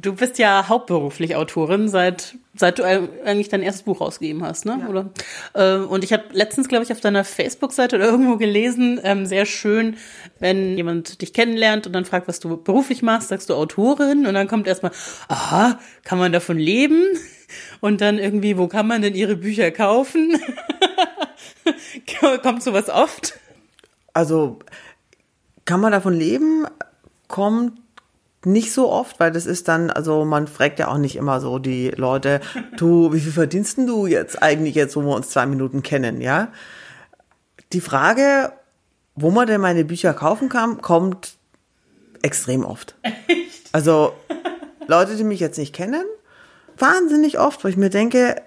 Du bist ja hauptberuflich Autorin, seit, seit du eigentlich dein erstes Buch rausgegeben hast, ne? Oder? Äh, Und ich habe letztens, glaube ich, auf deiner Facebook-Seite oder irgendwo gelesen, ähm, sehr schön, wenn jemand dich kennenlernt und dann fragt, was du beruflich machst, sagst du Autorin und dann kommt erstmal, aha, kann man davon leben? Und dann irgendwie, wo kann man denn ihre Bücher kaufen? kommt sowas oft? Also kann man davon leben? Kommt nicht so oft, weil das ist dann, also man fragt ja auch nicht immer so die Leute, du, wie viel verdienst denn du jetzt eigentlich jetzt, wo wir uns zwei Minuten kennen, ja? Die Frage, wo man denn meine Bücher kaufen kann, kommt extrem oft. Also Leute, die mich jetzt nicht kennen, wahnsinnig oft, wo ich mir denke,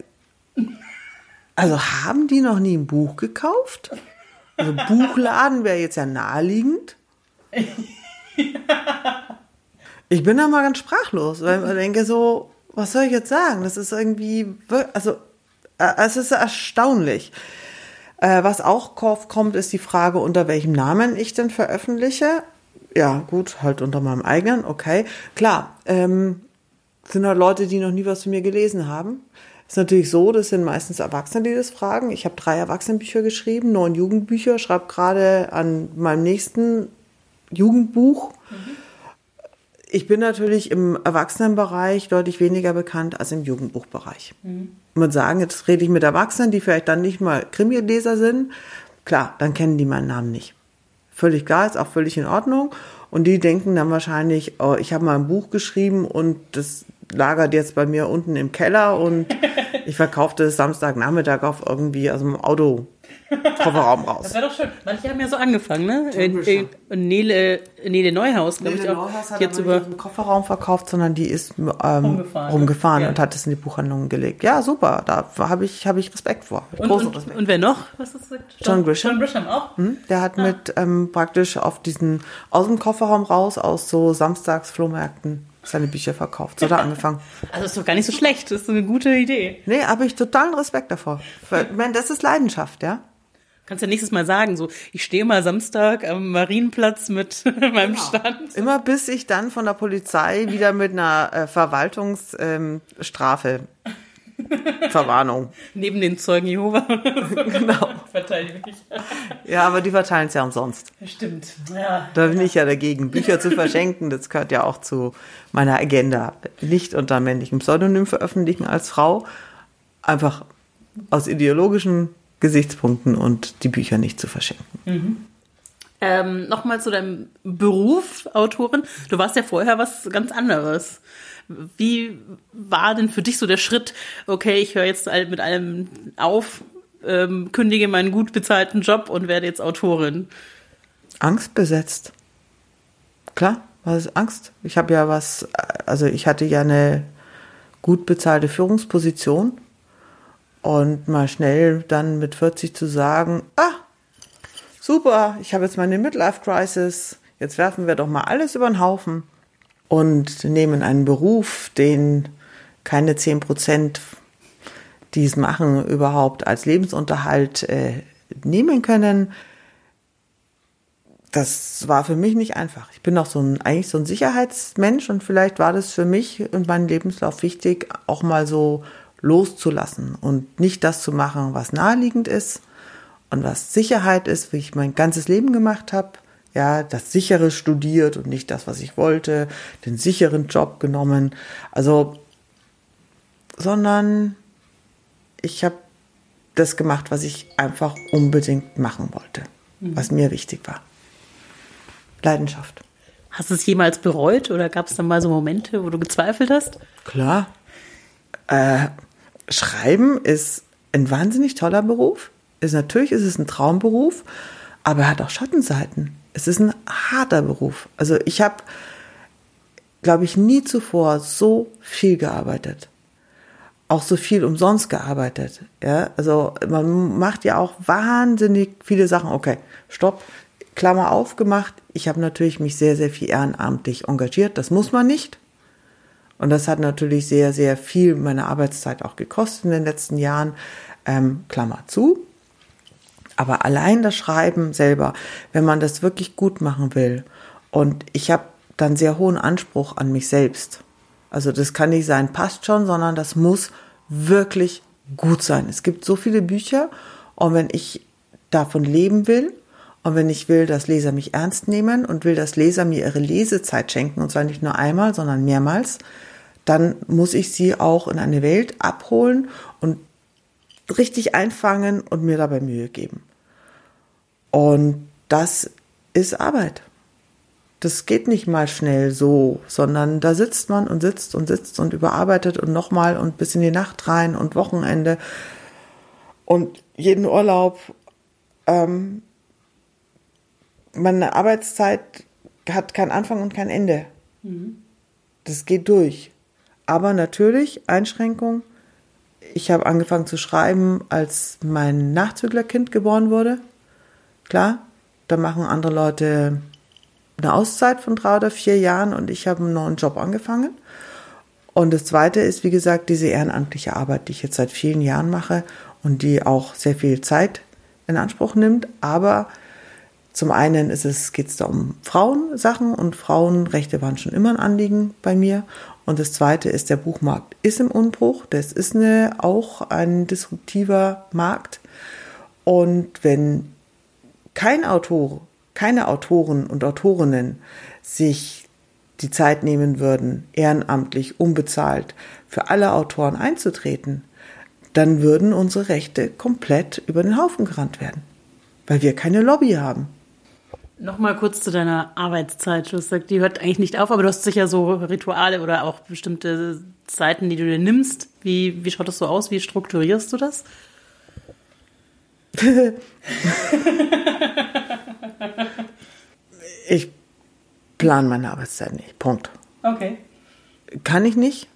also haben die noch nie ein Buch gekauft? Also Buchladen wäre jetzt ja naheliegend. Ich bin da mal ganz sprachlos, weil ich denke so, was soll ich jetzt sagen? Das ist irgendwie, also äh, es ist erstaunlich. Äh, Was auch kommt, ist die Frage, unter welchem Namen ich denn veröffentliche. Ja, gut, halt unter meinem eigenen, okay. Klar, ähm, sind halt Leute, die noch nie was von mir gelesen haben. Ist natürlich so, das sind meistens Erwachsene, die das fragen. Ich habe drei Erwachsenenbücher geschrieben, neun Jugendbücher, schreibe gerade an meinem nächsten Jugendbuch. Ich bin natürlich im Erwachsenenbereich deutlich weniger bekannt als im Jugendbuchbereich. Ich muss sagen, jetzt rede ich mit Erwachsenen, die vielleicht dann nicht mal Krimi-Leser sind. Klar, dann kennen die meinen Namen nicht. Völlig klar, ist auch völlig in Ordnung. Und die denken dann wahrscheinlich, oh, ich habe mal ein Buch geschrieben und das lagert jetzt bei mir unten im Keller und Ich verkaufte es Samstagnachmittag auf irgendwie aus dem Auto Kofferraum raus. Das wäre doch schön. Manche haben ja so angefangen, ne? Äh, äh, Nele, Nele Neuhaus, glaube ich auch. Neuhaus hat Jetzt aber nicht über. im Kofferraum verkauft, sondern die ist ähm, Rumgefahren, rumgefahren? Ja. und hat es in die Buchhandlung gelegt. Ja, super. Da habe ich, habe ich Respekt vor. Und, Großen und, Respekt. und wer noch? Was ist das? John Grisham. John Grisham auch. Hm? Der hat mit ähm, praktisch auf diesen aus dem Kofferraum raus aus so Samstagsflohmärkten seine Bücher verkauft. So hat er angefangen. Also ist doch gar nicht so schlecht. Das ist so eine gute Idee. Nee, habe ich totalen Respekt davor. Für- Ich meine, das ist Leidenschaft, ja. Kannst ja nächstes Mal sagen, so, ich stehe mal Samstag am Marienplatz mit meinem Stand. Immer bis ich dann von der Polizei wieder mit einer äh, Verwaltungsstrafe ähm, Verwarnung. Neben den Zeugen Jehova. Genau. Verteidige mich. Ja, aber die verteilen es ja umsonst. Stimmt. Ja. Da bin ich ja dagegen. Bücher zu verschenken, das gehört ja auch zu meiner Agenda. Nicht unter männlichem Pseudonym veröffentlichen als Frau. Einfach aus ideologischen Gesichtspunkten und die Bücher nicht zu verschenken. Ähm, Nochmal zu deinem Beruf, Autorin. Du warst ja vorher was ganz anderes. Wie war denn für dich so der Schritt, okay, ich höre jetzt mit allem auf, ähm, kündige meinen gut bezahlten Job und werde jetzt Autorin? Angst besetzt. Klar, was ist Angst? Ich habe ja was, also ich hatte ja eine gut bezahlte Führungsposition und mal schnell dann mit 40 zu sagen, ah, super, ich habe jetzt meine Midlife-Crisis, jetzt werfen wir doch mal alles über den Haufen und nehmen einen Beruf, den keine 10 Prozent, die es machen, überhaupt als Lebensunterhalt äh, nehmen können das war für mich nicht einfach. Ich bin auch so ein, eigentlich so ein Sicherheitsmensch und vielleicht war das für mich und meinen Lebenslauf wichtig, auch mal so loszulassen und nicht das zu machen, was naheliegend ist und was Sicherheit ist, wie ich mein ganzes Leben gemacht habe. Ja, das sichere studiert und nicht das, was ich wollte, den sicheren Job genommen. Also, sondern ich habe das gemacht, was ich einfach unbedingt machen wollte, was mir wichtig war. Leidenschaft. Hast du es jemals bereut oder gab es dann mal so Momente, wo du gezweifelt hast? Klar. Äh, Schreiben ist ein wahnsinnig toller Beruf. Ist natürlich ist es ein Traumberuf, aber er hat auch Schattenseiten. Es ist ein harter Beruf. Also ich habe, glaube ich, nie zuvor so viel gearbeitet. Auch so viel umsonst gearbeitet. Ja, also man macht ja auch wahnsinnig viele Sachen. Okay, stopp. Klammer aufgemacht. Ich habe natürlich mich sehr, sehr viel ehrenamtlich engagiert. Das muss man nicht. Und das hat natürlich sehr, sehr viel meiner Arbeitszeit auch gekostet in den letzten Jahren. Ähm, Klammer zu. Aber allein das Schreiben selber, wenn man das wirklich gut machen will, und ich habe dann sehr hohen Anspruch an mich selbst. Also das kann nicht sein, passt schon, sondern das muss wirklich gut sein. Es gibt so viele Bücher und wenn ich davon leben will und wenn ich will, dass Leser mich ernst nehmen und will, dass Leser mir ihre Lesezeit schenken, und zwar nicht nur einmal, sondern mehrmals, dann muss ich sie auch in eine Welt abholen und richtig einfangen und mir dabei Mühe geben. Und das ist Arbeit. Das geht nicht mal schnell so, sondern da sitzt man und sitzt und sitzt und überarbeitet und nochmal und bis in die Nacht rein und Wochenende und jeden Urlaub. Ähm, meine Arbeitszeit hat keinen Anfang und kein Ende. Das geht durch. Aber natürlich, Einschränkung. Ich habe angefangen zu schreiben, als mein Nachzüglerkind geboren wurde. Klar, da machen andere Leute eine Auszeit von drei oder vier Jahren und ich habe einen neuen Job angefangen. Und das Zweite ist, wie gesagt, diese ehrenamtliche Arbeit, die ich jetzt seit vielen Jahren mache und die auch sehr viel Zeit in Anspruch nimmt. Aber zum einen geht es da um Frauensachen und Frauenrechte waren schon immer ein Anliegen bei mir. Und das Zweite ist, der Buchmarkt ist im Unbruch. Das ist eine, auch ein disruptiver Markt. Und wenn kein Autor, keine Autoren und Autorinnen sich die Zeit nehmen würden, ehrenamtlich, unbezahlt für alle Autoren einzutreten, dann würden unsere Rechte komplett über den Haufen gerannt werden, weil wir keine Lobby haben. Nochmal kurz zu deiner Arbeitszeit. Du hast gesagt, die hört eigentlich nicht auf, aber du hast sicher so Rituale oder auch bestimmte Zeiten, die du dir nimmst. Wie, wie schaut das so aus? Wie strukturierst du das? Ich plane meine Arbeitszeit nicht. Punkt. Okay. Kann ich nicht,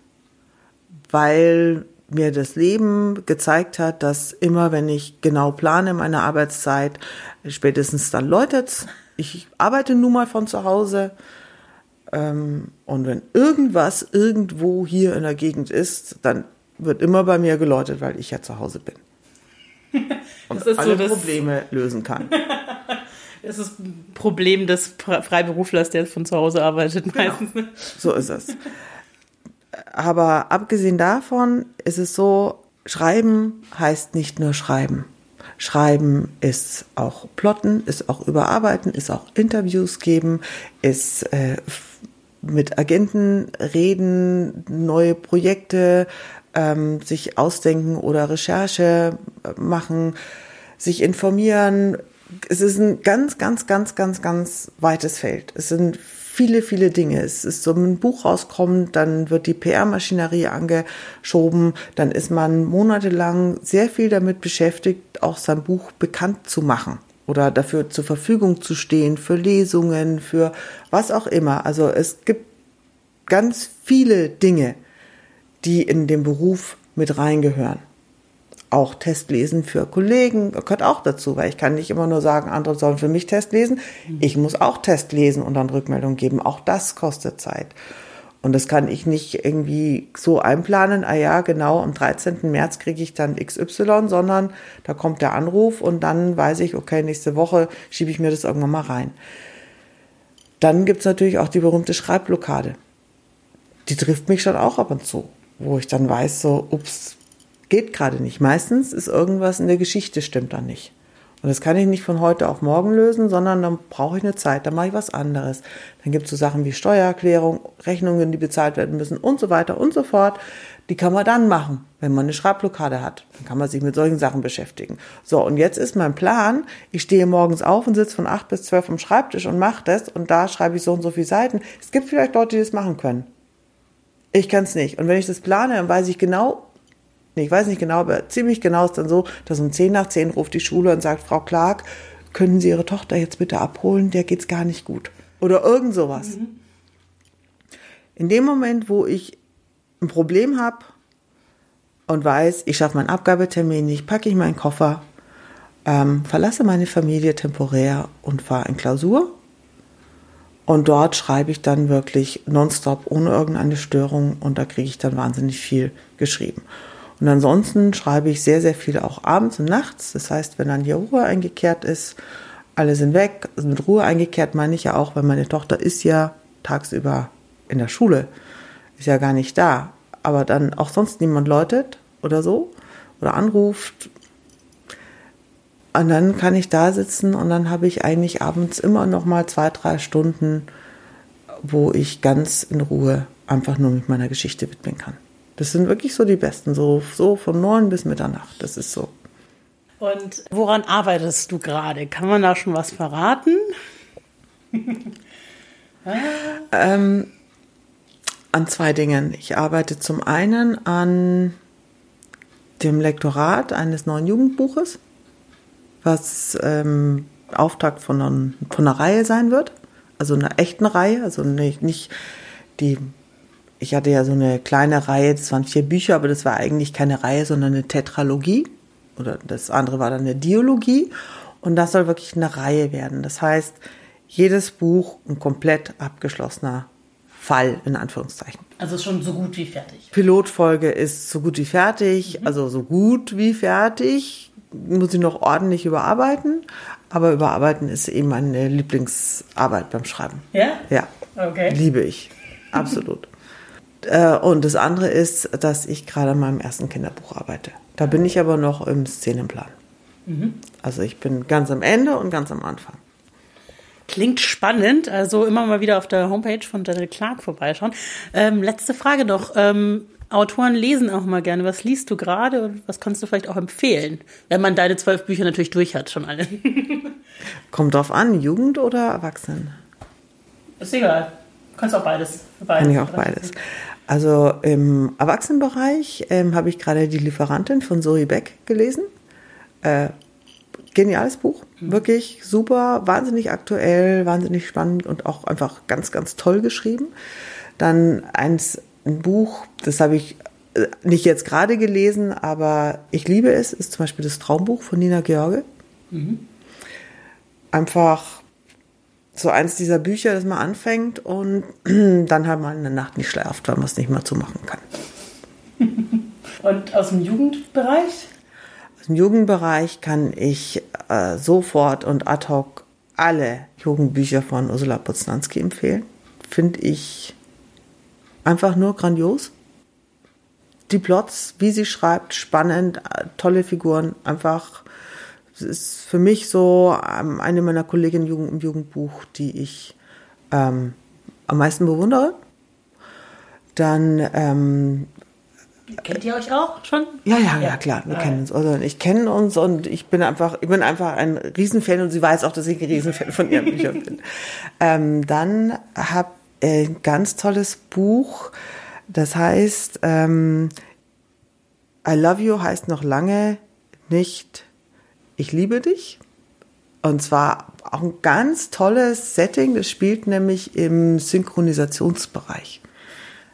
weil mir das Leben gezeigt hat, dass immer, wenn ich genau plane meine Arbeitszeit, spätestens dann läutet's. Ich arbeite nun mal von zu Hause. Ähm, und wenn irgendwas irgendwo hier in der Gegend ist, dann wird immer bei mir geläutet, weil ich ja zu Hause bin. Und Das ist so alle Probleme lösen kann. Das ist ein Problem des Fre- Freiberuflers, der von zu Hause arbeitet meistens. ne? So ist es. Aber abgesehen davon ist es so, Schreiben heißt nicht nur Schreiben. Schreiben ist auch Plotten, ist auch Überarbeiten, ist auch Interviews geben, ist äh, mit Agenten reden, neue Projekte ähm, sich ausdenken oder Recherche äh, machen, sich informieren. Es ist ein ganz, ganz, ganz, ganz, ganz weites Feld. Es sind viele, viele Dinge. Es ist so ein Buch rauskommt, dann wird die PR-Maschinerie angeschoben, dann ist man monatelang sehr viel damit beschäftigt, auch sein Buch bekannt zu machen oder dafür zur Verfügung zu stehen, für Lesungen, für was auch immer. Also es gibt ganz viele Dinge, die in den Beruf mit reingehören. Auch Testlesen für Kollegen gehört auch dazu, weil ich kann nicht immer nur sagen, andere sollen für mich Test lesen. Ich muss auch Test lesen und dann Rückmeldung geben. Auch das kostet Zeit. Und das kann ich nicht irgendwie so einplanen, ah ja, genau, am 13. März kriege ich dann XY, sondern da kommt der Anruf und dann weiß ich, okay, nächste Woche schiebe ich mir das irgendwann mal rein. Dann gibt's natürlich auch die berühmte Schreibblockade die trifft mich schon auch ab und zu, wo ich dann weiß, so, ups, geht gerade nicht. Meistens ist irgendwas in der Geschichte stimmt dann nicht. Und das kann ich nicht von heute auf morgen lösen, sondern dann brauche ich eine Zeit, dann mache ich was anderes. Dann gibt es so Sachen wie Steuererklärung, Rechnungen, die bezahlt werden müssen und so weiter und so fort. Die kann man dann machen, wenn man eine Schreibblockade hat. Dann kann man sich mit solchen Sachen beschäftigen. So, und jetzt ist mein Plan, ich stehe morgens auf und sitze von acht bis zwölf am Schreibtisch und mache das und da schreibe ich so und so viele Seiten. Es gibt vielleicht Leute, die das machen können. Ich kann es nicht. Und wenn ich das plane, dann weiß ich genau, nee, ich weiß nicht genau, aber ziemlich genau ist dann so, dass um 10 nach 10 ruft die Schule und sagt, Frau Clark, können Sie Ihre Tochter jetzt bitte abholen? Der geht's gar nicht gut. Oder irgend sowas. In dem Moment, wo ich ein Problem habe und weiß, ich schaffe meinen Abgabetermin nicht, packe ich meinen Koffer, ähm, verlasse meine Familie temporär und fahre in Klausur. Und dort schreibe ich dann wirklich nonstop, ohne irgendeine Störung. Und da kriege ich dann wahnsinnig viel geschrieben. Und ansonsten schreibe ich sehr, sehr viel auch abends und nachts. Das heißt, wenn dann hier Ruhe eingekehrt ist, alle sind weg. Also mit Ruhe eingekehrt meine ich ja auch, weil meine Tochter ist ja tagsüber in der Schule, ist ja gar nicht da. Aber dann auch sonst niemand läutet oder so oder anruft, und dann kann ich da sitzen und dann habe ich eigentlich abends immer noch mal zwei, drei Stunden, wo ich ganz in Ruhe einfach nur mit meiner Geschichte widmen kann. Das sind wirklich so die besten, so, so von neun bis Mitternacht. Das ist so. Und woran arbeitest du gerade? Kann man da schon was verraten? Ähm, an zwei Dingen. Ich arbeite zum einen an dem Lektorat eines neuen Jugendbuches, was ähm, Auftakt von, einer- von einer Reihe sein wird. Also einer echten Reihe, also nicht, nicht die. Ich hatte ja so eine kleine Reihe, das waren vier Bücher, aber das war eigentlich keine Reihe, sondern eine Tetralogie. Oder das andere war dann eine Dialogie. Und das soll wirklich eine Reihe werden. Das heißt, jedes Buch ein komplett abgeschlossener Fall, in Anführungszeichen. Also schon so gut wie fertig. Pilotfolge ist so gut wie fertig, also so gut wie fertig. Muss ich noch ordentlich überarbeiten. Aber überarbeiten ist eben meine Lieblingsarbeit beim Schreiben. Ja? Ja. Okay. Liebe ich. Absolut. Äh, Und das andere ist, dass ich gerade an meinem ersten Kinderbuch arbeite. Da bin ich aber noch im Szenenplan. Also ich bin ganz am Ende und ganz am Anfang. Klingt spannend. Also immer mal wieder auf der Homepage von Daniel Clark vorbeischauen. Ähm, letzte Frage noch. Ähm, Autoren lesen auch mal gerne. Was liest du gerade und was kannst du vielleicht auch empfehlen? Wenn man deine zwölf Bücher natürlich durch hat, schon alle. Kommt drauf an, Jugend oder Erwachsenen? Ist egal. Du kannst auch beides. Kann ich auch beides. Also im Erwachsenenbereich ähm, habe ich gerade Die Lieferantin von Zoe Beck gelesen. Äh, geniales Buch, wirklich super, wahnsinnig aktuell, wahnsinnig spannend und auch einfach ganz, ganz toll geschrieben. Dann eins, ein Buch, das habe ich äh, nicht jetzt gerade gelesen, aber ich liebe es, ist zum Beispiel das Traumbuch von Nina George. Einfach so eins dieser Bücher, das man anfängt und dann halt mal eine Nacht nicht schläft, weil man es nicht mehr zumachen kann. Und aus dem Jugendbereich? Aus dem Jugendbereich kann ich äh, sofort und ad hoc alle Jugendbücher von Ursula Poznanski empfehlen. Finde ich einfach nur grandios. Die Plots, wie sie schreibt, spannend, äh, tolle Figuren, einfach. Es ist für mich so ähm, eine meiner Kolleginnen im Jugendbuch, die ich ähm, am meisten bewundere. Dann ähm, Kennt ihr euch auch schon? ja, ja, ja, klar, wir Ah, kennen uns. Also ich kenne uns und ich bin einfach, ich bin einfach ein Riesenfan und sie weiß auch, dass ich ein Riesenfan von ihren Büchern bin. Ähm, dann habe ich ein ganz tolles Buch, das heißt ähm, I Love You heißt noch lange nicht Ich liebe dich. Und zwar auch ein ganz tolles Setting, das spielt nämlich im Synchronisationsbereich.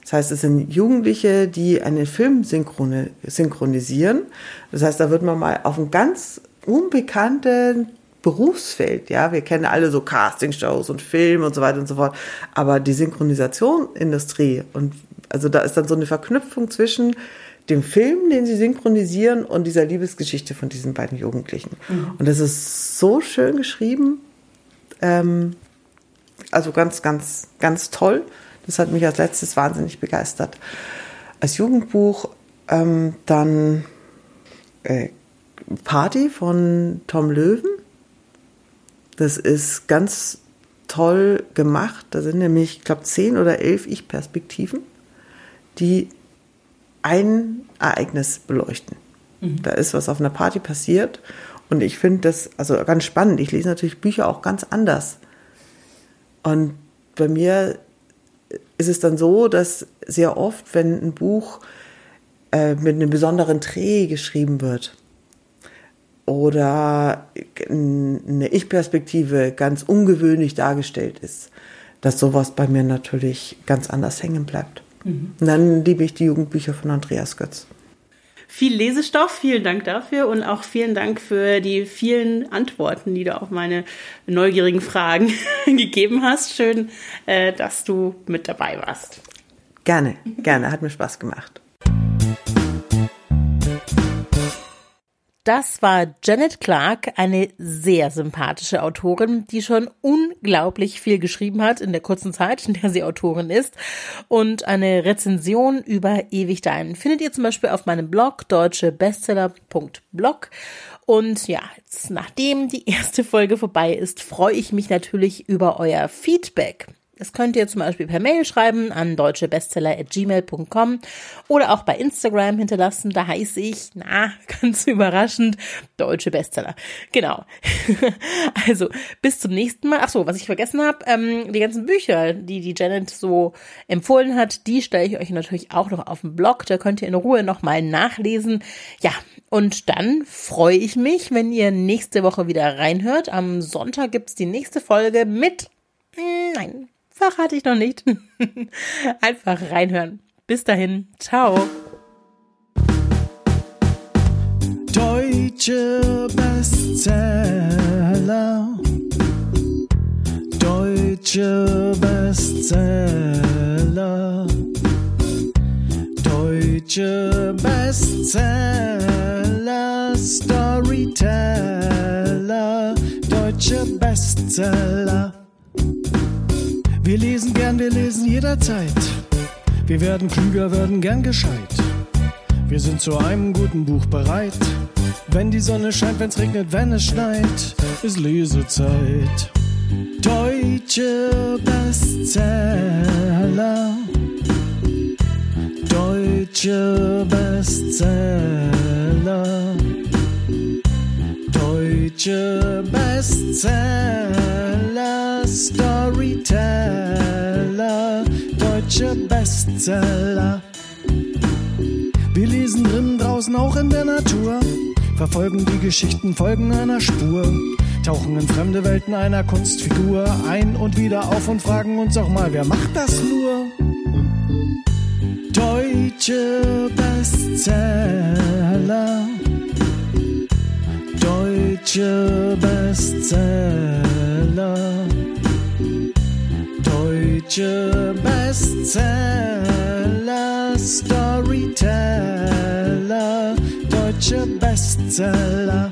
Das heißt, es sind Jugendliche, die einen Film synchroni synchronisieren. Das heißt, da wird man mal auf ein ganz unbekannten Berufsfeld, ja, wir kennen alle so Castingshows und Film und so weiter und so fort, aber die Synchronisationsindustrie und also da ist dann so eine Verknüpfung zwischen dem Film, den sie synchronisieren und dieser Liebesgeschichte von diesen beiden Jugendlichen. Und das ist so schön geschrieben, ähm, also ganz, ganz, ganz toll. Das hat mich als letztes wahnsinnig begeistert. Als Jugendbuch ähm, dann äh, Party von Tom Löwen. Das ist ganz toll gemacht. Da sind nämlich, ich glaube, zehn oder elf Ich-Perspektiven, die ein Ereignis beleuchten. Da ist was auf einer Party passiert und ich finde das also ganz spannend. Ich lese natürlich Bücher auch ganz anders. Und bei mir ist es dann so, dass sehr oft, wenn ein Buch äh, mit einem besonderen Dreh geschrieben wird oder eine Ich-Perspektive ganz ungewöhnlich dargestellt ist, dass sowas bei mir natürlich ganz anders hängen bleibt. Und dann liebe ich die Jugendbücher von Andreas Götz. Viel Lesestoff, vielen Dank dafür und auch vielen Dank für die vielen Antworten, die du auf meine neugierigen Fragen gegeben hast. Schön, äh, dass du mit dabei warst. Gerne, gerne, hat mir Spaß gemacht. Das war Janet Clark, eine sehr sympathische Autorin, die schon unglaublich viel geschrieben hat in der kurzen Zeit, in der sie Autorin ist. Und eine Rezension über Ewig Dein findet ihr zum Beispiel auf meinem Blog deutschebestseller.blog. Und ja, jetzt, nachdem die erste Folge vorbei ist, freue ich mich natürlich über euer Feedback. Das könnt ihr zum Beispiel per Mail schreiben an deutschebestseller.gmail.com oder auch bei Instagram hinterlassen. Da heiße ich, na, ganz überraschend, Deutsche Bestseller. Genau. also, bis zum nächsten Mal. Ach so, was ich vergessen habe, ähm, die ganzen Bücher, die die Janet so empfohlen hat, die stelle ich euch natürlich auch noch auf dem Blog. Da könnt ihr in Ruhe nochmal nachlesen. Ja, und dann freue ich mich, wenn ihr nächste Woche wieder reinhört. Am Sonntag gibt's die nächste Folge mit, hm, nein, verrate ich noch nicht. Einfach reinhören. Bis dahin. Ciao. Deutsche Bestseller. Deutsche Bestseller. Deutsche Bestseller. Storyteller. Deutsche Bestseller. Wir lesen gern, wir lesen jederzeit. Wir werden klüger, werden gern gescheit. Wir sind zu einem guten Buch bereit. Wenn die Sonne scheint, wenn's regnet, wenn es schneit, ist Lesezeit. Deutsche Bestseller. Deutsche Bestseller. Deutsche Bestseller, Storyteller, deutsche Bestseller. Wir lesen drinnen draußen auch in der Natur, verfolgen die Geschichten, folgen einer Spur, tauchen in fremde Welten einer Kunstfigur ein und wieder auf und fragen uns auch mal, wer macht das nur? Deutsche Bestseller. Deutsche Bestseller. Deutsche Bestseller. Storyteller. Deutsche Bestseller.